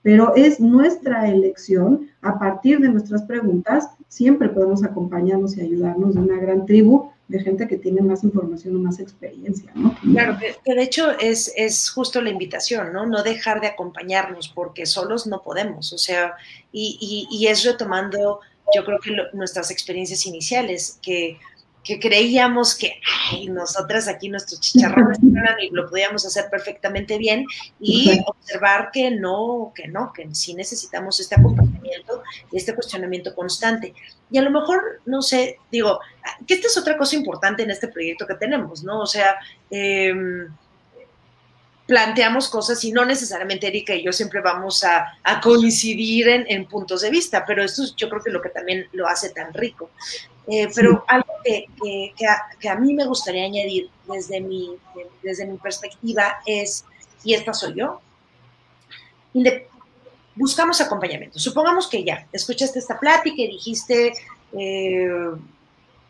pero es nuestra elección, a partir de nuestras preguntas, siempre podemos acompañarnos y ayudarnos de una gran tribu de gente que tiene más información o más experiencia. Claro, que, de hecho es, es justo la invitación, ¿no? No dejar de acompañarnos porque solos no podemos, o sea, y, y, es retomando, yo creo que nuestras experiencias iniciales, que que creíamos que ay, nosotras aquí nuestros chicharrones y lo podíamos hacer perfectamente bien y observar que no, que no, que sí necesitamos este acompañamiento y este cuestionamiento constante. Y a lo mejor, no sé, digo, que esta es otra cosa importante en este proyecto que tenemos, ¿no? O sea, em, planteamos cosas y no necesariamente Erika y yo siempre vamos a, coincidir en, en, puntos de vista, pero esto yo creo que lo que también lo hace tan rico. Eh, pero algo que, que, a, mí me gustaría añadir desde mi, desde mi perspectiva es, y esta soy yo, buscamos acompañamiento. Supongamos que ya escuchaste esta plática y dijiste, eh,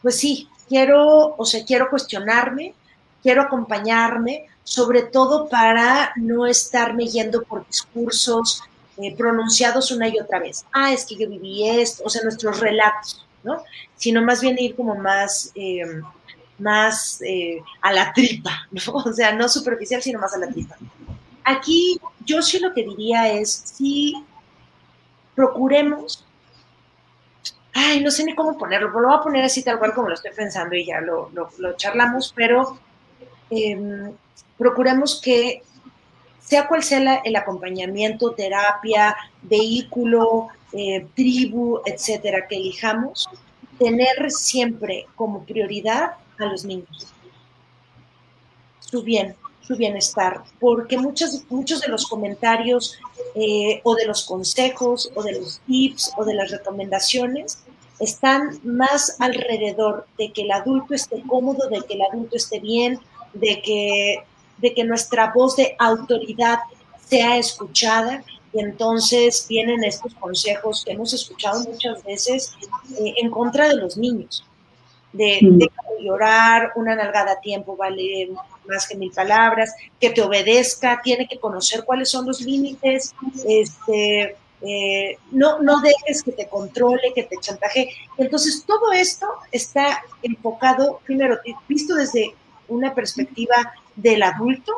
pues sí, quiero, o sea, quiero cuestionarme, quiero acompañarme, sobre todo para no estarme yendo por discursos eh, pronunciados una y otra vez. Ah, es que yo viví esto, o sea, nuestros relatos. ¿no? Sino más bien ir como más, eh, más eh, a la tripa, ¿no? O sea, no superficial, sino más a la tripa. Aquí yo sí lo que diría es, si procuremos, ay, no sé ni cómo ponerlo, pero lo voy a poner así tal cual como lo estoy pensando y ya lo, charlamos, pero em, procuremos que sea cual sea el acompañamiento, terapia, vehículo, eh, tribu, etcétera, que elijamos, tener siempre como prioridad a los niños, su bien, su bienestar, porque muchos, muchos de los comentarios eh, o de los consejos o de los tips o de las recomendaciones están más alrededor de que el adulto esté cómodo, de que el adulto esté bien, de que, de que nuestra voz de autoridad sea escuchada y entonces vienen estos consejos que hemos escuchado muchas veces eh, en contra de los niños. De, mm. de, llorar, una nalgada a tiempo vale más que mil palabras, que te obedezca, tiene que conocer cuáles son los límites, este, eh, no, no dejes que te controle, que te chantaje. Entonces, todo esto está enfocado, primero, visto desde una perspectiva del adulto,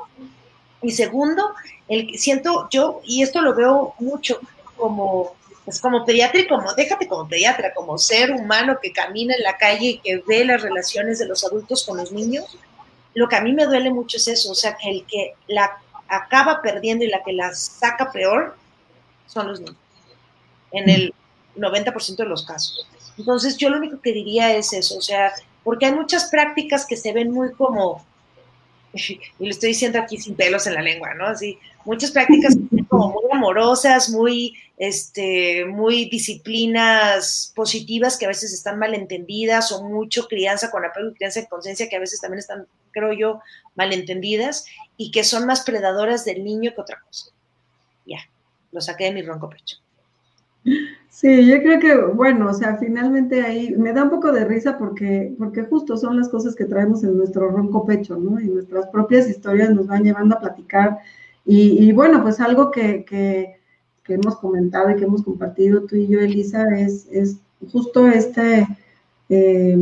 y segundo, el, siento yo, y esto lo veo mucho como, pues como pediatra y como, déjate como pediatra, como ser humano que camina en la calle y que ve las relaciones de los adultos con los niños, lo que a mí me duele mucho es eso, o sea, que el que la acaba perdiendo y la que la saca peor son los niños, en el 90% de los casos. Entonces, yo lo único que diría es eso, o sea, porque hay muchas prácticas que se ven muy como y lo estoy diciendo aquí sin pelos en la lengua, ¿no? Así, muchas prácticas como muy amorosas, muy, este, muy disciplinas positivas que a veces están malentendidas o mucho crianza con apego y crianza de conciencia que a veces también están, creo yo, malentendidas y que son más predadoras del niño que otra cosa. Ya, lo saqué de mi ronco pecho. Sí, yo creo que, bueno, o sea, finalmente ahí me da un poco de risa porque, porque justo son las cosas que traemos en nuestro ronco pecho, ¿no? Y nuestras propias historias nos van llevando a platicar. Y, bueno, pues algo que, que, hemos comentado y que hemos compartido tú y yo, Elisa, es, es justo este, eh,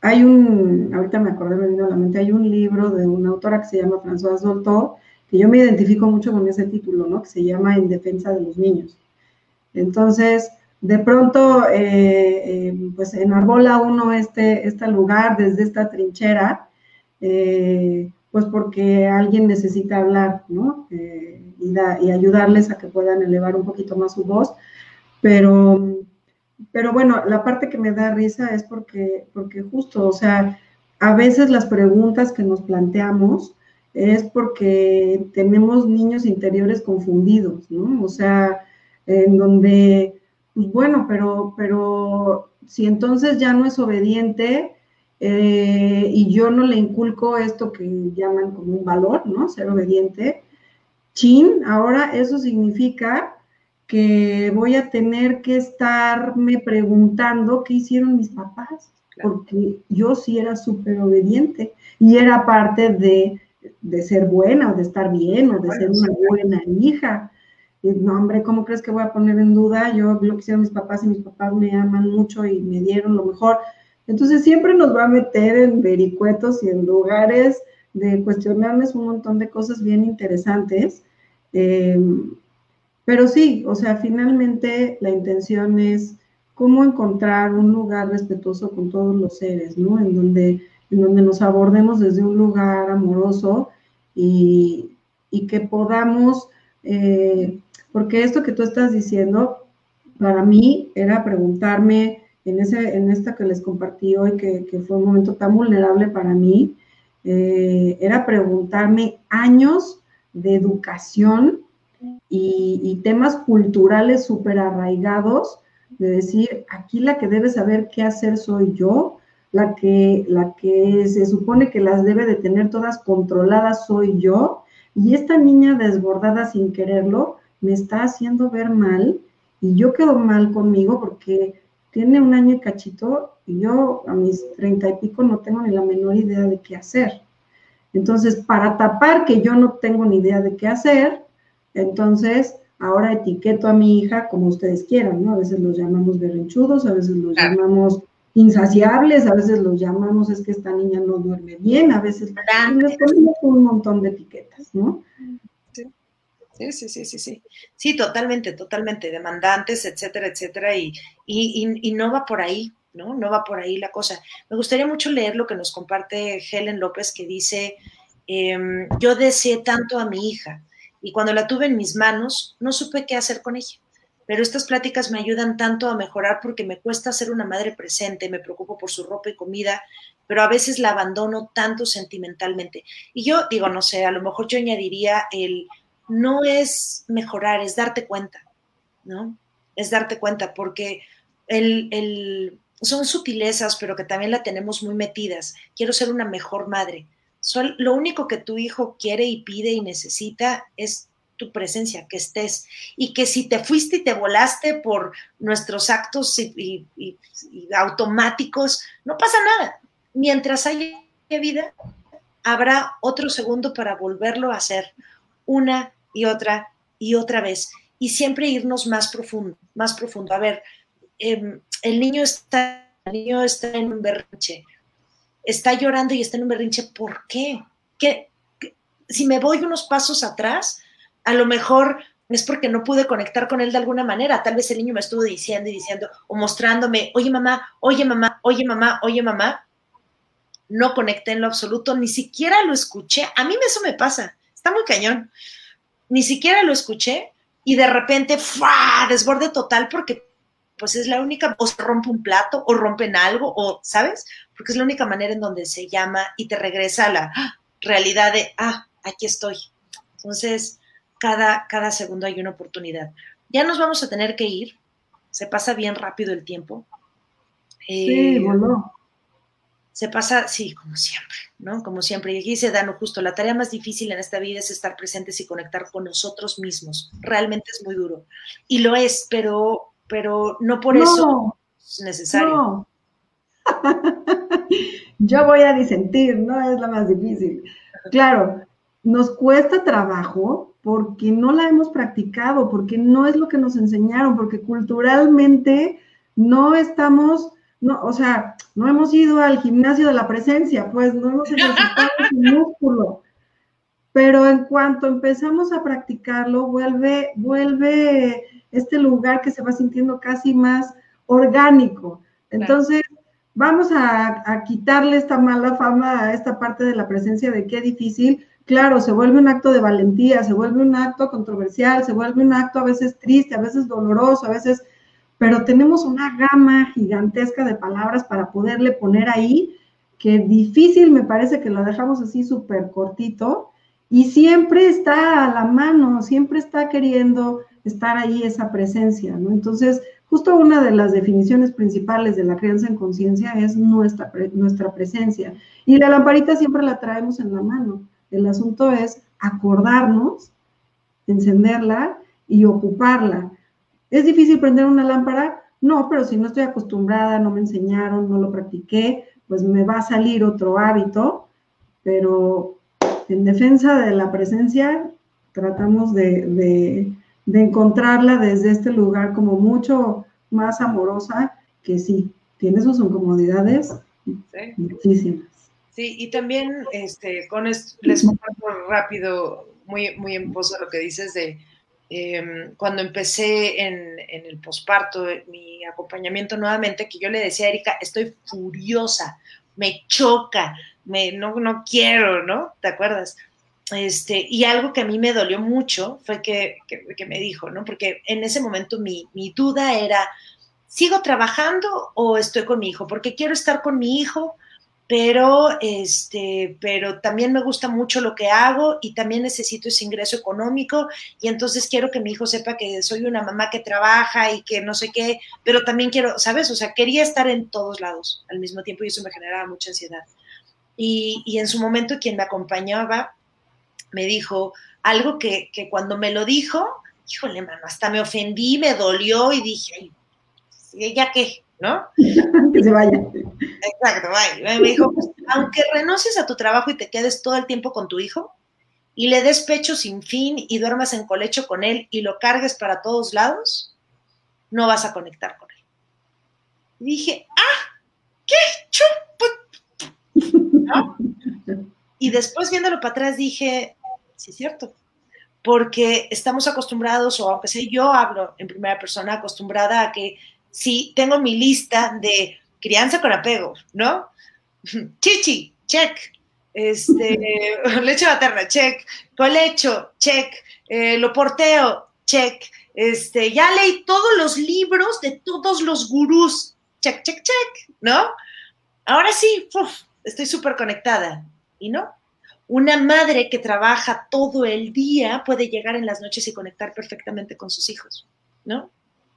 hay un, ahorita me acordé, me vino a la mente, hay un libro de una autora que se llama Françoise Dolto, que yo me identifico mucho con ese título, ¿no? Que se llama En defensa de los niños. Entonces, de pronto, eh, eh, pues enarbola uno este, este lugar desde esta trinchera eh, pues porque alguien necesita hablar, ¿no? Y, y, ayudarles a que puedan elevar un poquito más su voz. Pero, pero bueno, la parte que me da risa es porque, porque justo, o sea, a veces las preguntas que nos planteamos es porque tenemos niños interiores confundidos, ¿no? O sea, en donde, pues bueno, pero, pero si entonces ya no es obediente eh, y yo no le inculco esto que llaman como un valor, ¿no? Ser obediente, chin, ahora eso significa que voy a tener que estarme preguntando qué hicieron mis papás, porque yo sí era súper obediente y era parte de, de, ser buena o de estar bien o de ser una buena hija. Y, no, hombre, ¿cómo crees que voy a poner en duda? Yo lo que hicieron mis papás y mis papás me aman mucho y me dieron lo mejor. Entonces siempre nos va a meter en vericuetos y en lugares de cuestionarles un montón de cosas bien interesantes. Eh, pero sí, o sea, finalmente la intención es cómo encontrar un lugar respetuoso con todos los seres, ¿no? En donde, en donde nos abordemos desde un lugar amoroso y, que podamos, eh, porque esto que tú estás diciendo, para mí era preguntarme en, ese, en esta que les compartí hoy, que, fue un momento tan vulnerable para mí, eh, era preguntarme años de educación y, temas culturales súper arraigados, de decir, aquí la que debe saber qué hacer soy yo, la que, la que se supone que las debe de tener todas controladas soy yo, y esta niña desbordada sin quererlo me está haciendo ver mal, y yo quedo mal conmigo porque tiene un año y cachito, y yo a mis treinta y pico no tengo ni la menor idea de qué hacer. Entonces, para tapar que yo no tengo ni idea de qué hacer, entonces, ahora etiqueto a mi hija como ustedes quieran, ¿no? A veces los llamamos berrinchudos, a veces los llamamos insaciables, a veces los llamamos es que esta niña no duerme bien, a veces les ponemos un montón de etiquetas, ¿no? Sí, sí, sí, sí, sí. Sí, totalmente, totalmente, demandantes, etcétera, etcétera, y, y, no va por ahí, ¿no? No va por ahí la cosa. Me gustaría mucho leer lo que nos comparte Helen López, que dice, em, yo deseé tanto a mi hija, y cuando la tuve en mis manos no supe qué hacer con ella. Pero estas pláticas me ayudan tanto a mejorar porque me cuesta ser una madre presente, me preocupo por su ropa y comida, pero a veces la abandono tanto sentimentalmente. Y yo digo, no sé, a lo mejor yo añadiría el no es mejorar, es darte cuenta, ¿no? Es darte cuenta porque el, el, son sutilezas, pero que también la tenemos muy metidas. Quiero ser una mejor madre lo único que tu hijo quiere y pide y necesita es tu presencia, que estés. Y que si te fuiste y te volaste por nuestros actos y, automáticos, no pasa nada. Mientras haya vida, habrá otro segundo para volverlo a hacer una y otra y otra vez. Y siempre irnos más profundo, más profundo. A ver, em, el niño está, el niño está en un berrinche está llorando y está en un berrinche, ¿por qué? ¿Qué? Si me voy unos pasos atrás, a lo mejor es porque no pude conectar con él de alguna manera. Tal vez el niño me estuvo diciendo y diciendo o mostrándome, oye mamá, oye mamá, oye mamá, oye mamá. No conecté en lo absoluto, ni siquiera lo escuché. A mí eso me pasa, está muy cañón. Ni siquiera lo escuché y de repente, ¡fua! desborde total porque pues es la única, o se rompe un plato, o rompen algo, o, ¿sabes? Porque es la única manera en donde se llama y te regresa a la realidad de, ah, aquí estoy. Entonces, cada, cada segundo hay una oportunidad. Ya nos vamos a tener que ir, se pasa bien rápido el tiempo. sí, eh. Se pasa, sí, como siempre, ¿no? Como siempre. Y aquí dice Dano, justo, la tarea más difícil en esta vida es estar presentes y conectar con nosotros mismos. Realmente es muy duro. Y lo es, pero pero no por eso es necesario. Yo voy a disentir, no es la más difícil. Claro, nos cuesta trabajo porque no la hemos practicado, porque no es lo que nos enseñaron, porque culturalmente no estamos, no, o sea, no hemos ido al gimnasio de la presencia, pues no hemos ejercitado el músculo. Pero en cuanto empezamos a practicarlo, vuelve, vuelve este lugar que se va sintiendo casi más orgánico. Entonces, vamos a, quitarle esta mala fama a esta parte de la presencia de qué difícil. Claro, se vuelve un acto de valentía, se vuelve un acto controversial, se vuelve un acto a veces triste, a veces doloroso, a veces, pero tenemos una gama gigantesca de palabras para poderle poner ahí, que difícil me parece que lo dejamos así súper cortito y siempre está a la mano, siempre está queriendo estar ahí esa presencia, ¿no? Entonces, Justo una de las definiciones principales de la crianza en conciencia es nuestra, nuestra presencia. Y la lamparita siempre la traemos en la mano. El asunto es acordarnos, encenderla y ocuparla. ¿Es difícil prender una lámpara? No, pero si no estoy acostumbrada, no me enseñaron, no lo practiqué, pues me va a salir otro hábito, pero en defensa de la presencia tratamos de de encontrarla desde este lugar como mucho más amorosa, que sí, tiene sus incomodidades muchísimas. Sí, y también este, con esto, les comparto rápido, muy, muy en pos lo que dices de em, cuando empecé en, en el posparto, mi acompañamiento nuevamente, que yo le decía a Erika, estoy furiosa, me choca, me, no, no quiero, ¿no? ¿Te acuerdas? Este, y algo que a mí me dolió mucho fue que, me dijo, ¿no? Porque en ese momento mi, duda era, ¿sigo trabajando o estoy con mi hijo? Porque quiero estar con mi hijo, pero, este, pero también me gusta mucho lo que hago y también necesito ese ingreso económico y entonces quiero que mi hijo sepa que soy una mamá que trabaja y que no sé qué, pero también quiero, ¿sabes? O sea, quería estar en todos lados al mismo tiempo y eso me generaba mucha ansiedad. Y, y en su momento quien me acompañaba me dijo algo que, cuando me lo dijo, híjole, mano, hasta me ofendí, me dolió y dije, ¿ya qué? ¿No? que se vaya. Exacto, vaya. Me dijo, pues, aunque renuncies a tu trabajo y te quedes todo el tiempo con tu hijo y le des pecho sin fin y duermas en colecho con él y lo cargues para todos lados, no vas a conectar con él. Y dije, ¡ah! ¿Qué? ¿No? Y después viéndolo para atrás dije, sí es cierto, porque estamos acostumbrados, o aunque sea yo hablo en primera persona, acostumbrada a que si tengo mi lista de crianza con apego, ¿no? Chichi, check. Este, leche materna, check. Colecho, check. Eh, lo porteo, check. Este, ya leí todos los libros de todos los gurús, check, check, check, ¿no? Ahora sí, estoy súper conectada. ¿Y no? Una madre que trabaja todo el día puede llegar en las noches y conectar perfectamente con sus hijos, ¿no?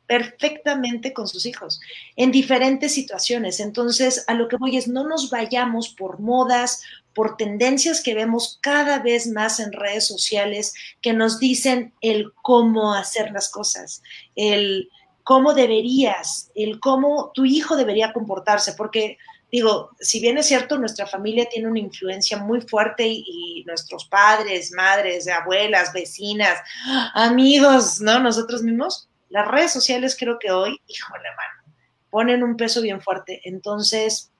Perfectamente con sus hijos, en diferentes situaciones. Entonces, a lo que voy es, no nos vayamos por modas, por tendencias que vemos cada vez más en redes sociales que nos dicen el cómo hacer las cosas, el cómo deberías, el cómo tu hijo debería comportarse, porque digo, si bien es cierto, nuestra familia tiene una influencia muy fuerte y, nuestros padres, madres, abuelas, vecinas, amigos, ¿no? Nosotros mismos, las redes sociales creo que hoy, híjole, mano, ponen un peso bien fuerte. Entonces,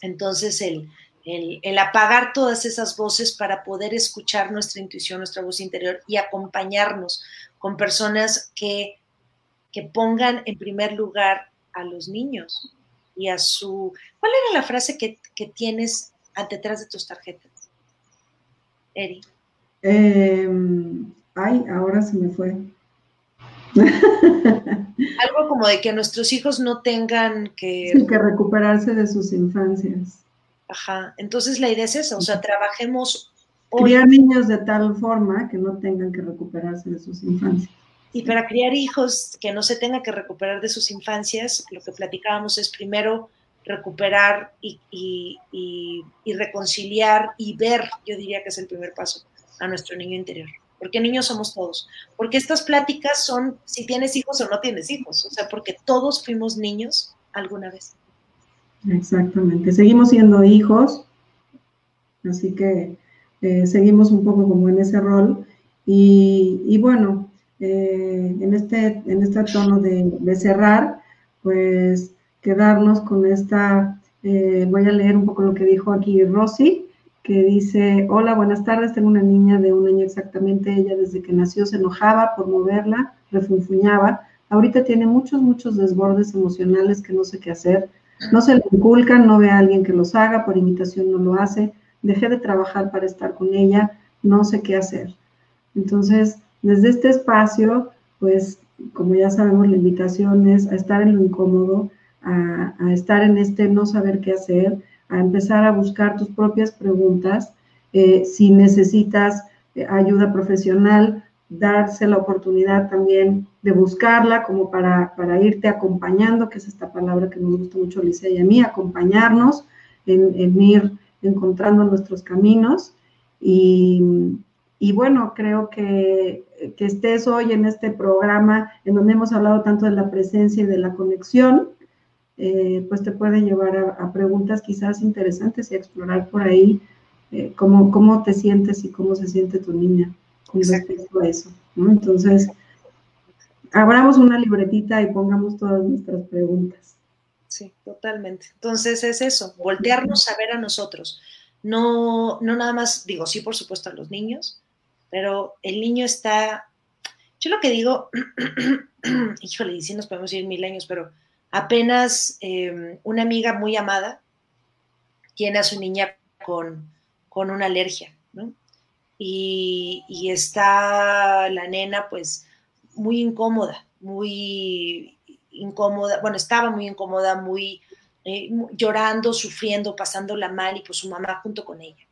entonces el, el, el, apagar todas esas voces para poder escuchar nuestra intuición, nuestra voz interior y acompañarnos con personas que, que pongan en primer lugar a los niños, y a su... ¿Cuál era la frase que, tienes detrás de tus tarjetas? Eri. Em, ay, ahora se me fue. Algo como de que nuestros hijos no tengan que... Sí, que recuperarse de sus infancias. Ajá, entonces la idea es esa, o sea, trabajemos... Criar niños de tal forma que no tengan que recuperarse de sus infancias. Y para criar hijos que no se tengan que recuperar de sus infancias, lo que platicábamos es primero recuperar y, reconciliar y ver, yo diría que es el primer paso a nuestro niño interior. Porque niños somos todos. Porque estas pláticas son si tienes hijos o no tienes hijos. O sea, porque todos fuimos niños alguna vez. Exactamente. Seguimos siendo hijos. Así que eh, seguimos un poco como en ese rol. Y, bueno, eh, en, este, en este tono de, cerrar, pues quedarnos con esta, eh, voy a leer un poco lo que dijo aquí Rosy, que dice, hola, buenas tardes, tengo una niña de un año exactamente, ella desde que nació se enojaba por moverla, refunfuñaba, ahorita tiene muchos, muchos desbordes emocionales que no sé qué hacer, No se le inculcan, no ve a alguien que los haga, por imitación no lo hace, dejé de trabajar para estar con ella, no sé qué hacer. Entonces, desde este espacio, pues, como ya sabemos, la invitación es a estar en lo incómodo, a, estar en este no saber qué hacer, a empezar a buscar tus propias preguntas. Eh, si necesitas eh, ayuda profesional, darse la oportunidad también de buscarla como para, para, irte acompañando, que es esta palabra que nos gusta mucho Alicia y a mí, acompañarnos en, en ir encontrando nuestros caminos. Y, y bueno, creo que, que, estés hoy en este programa en donde hemos hablado tanto de la presencia y de la conexión, eh, pues te puede llevar a, preguntas quizás interesantes y explorar por ahí eh, cómo, cómo te sientes y cómo se siente tu niña con respecto a eso. Entonces, abramos una libretita y pongamos todas nuestras preguntas. Sí, totalmente. Entonces es eso, voltearnos a ver a nosotros. No, no nada más, digo, sí, por supuesto, a los niños, pero el niño está, yo lo que digo, híjole, y sí nos podemos ir mil años, pero apenas em, una amiga muy amada tiene a su niña con, con una alergia, ¿no? Y, y, está la nena pues muy incómoda, muy incómoda, bueno, estaba muy incómoda, muy eh, llorando, sufriendo, pasándola mal y pues su mamá junto con ella.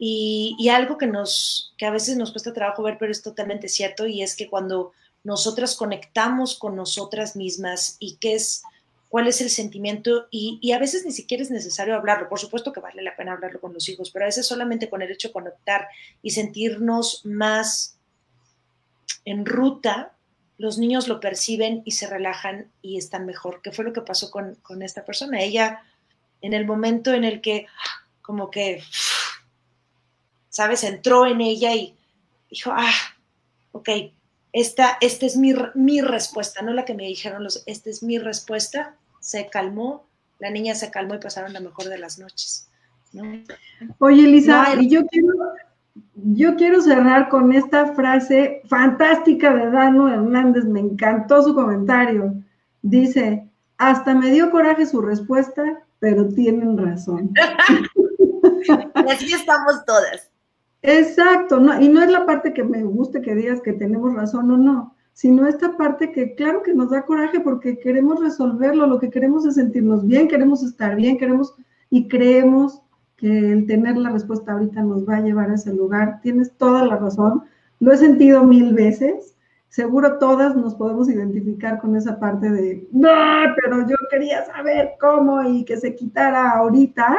Y, algo que, nos, que a veces nos cuesta trabajo ver, pero es totalmente cierto, y es que cuando nosotras conectamos con nosotras mismas y qué es, cuál es el sentimiento, y, a veces ni siquiera es necesario hablarlo, por supuesto que vale la pena hablarlo con los hijos, pero a veces solamente con el hecho de conectar y sentirnos más en ruta, los niños lo perciben y se relajan y están mejor, que fue lo que pasó con, con esta persona. Ella, en el momento en el que como que ¿sabes? Entró en ella y dijo, ah, ok, esta, esta es mi, mi respuesta, no la que me dijeron los, esta es mi respuesta, se calmó, la niña se calmó y pasaron la mejor de las noches. Oye, Elisa, y yo quiero, yo quiero cerrar con esta frase fantástica de Dano Hernández, me encantó su comentario. Dice, hasta me dio coraje su respuesta, pero tienen razón. así estamos todas. Exacto, y no es la parte que me guste que digas que tenemos razón o no, sino esta parte que claro que nos da coraje porque queremos resolverlo, lo que queremos es sentirnos bien, queremos estar bien, queremos y creemos que el tener la respuesta ahorita nos va a llevar a ese lugar. Tienes toda la razón, lo he sentido mil veces, seguro todas nos podemos identificar con esa parte de, no, pero yo quería saber cómo y que se quitara ahorita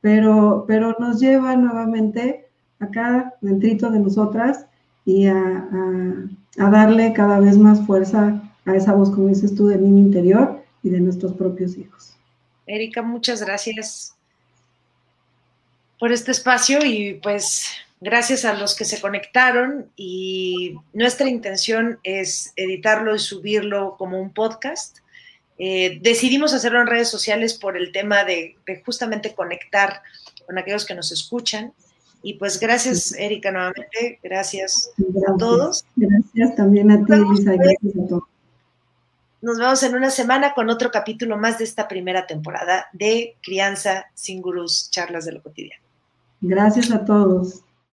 pero, pero nos lleva nuevamente acá dentro de nosotras y a, darle cada vez más fuerza a esa voz, como dices tú, del niño interior y de nuestros propios hijos. Erika, muchas gracias por este espacio y pues gracias a los que se conectaron y nuestra intención es editarlo y subirlo como un podcast eh, decidimos hacerlo en redes sociales por el tema de, justamente conectar con aquellos que nos escuchan. Y pues gracias, Erika, nuevamente. Gracias, a todos. Gracias también a ti, Elisa. Gracias a todos. Nos vemos en una semana con otro capítulo más de esta primera temporada de Crianza sin Gurús, charlas de lo cotidiano. Gracias a todos.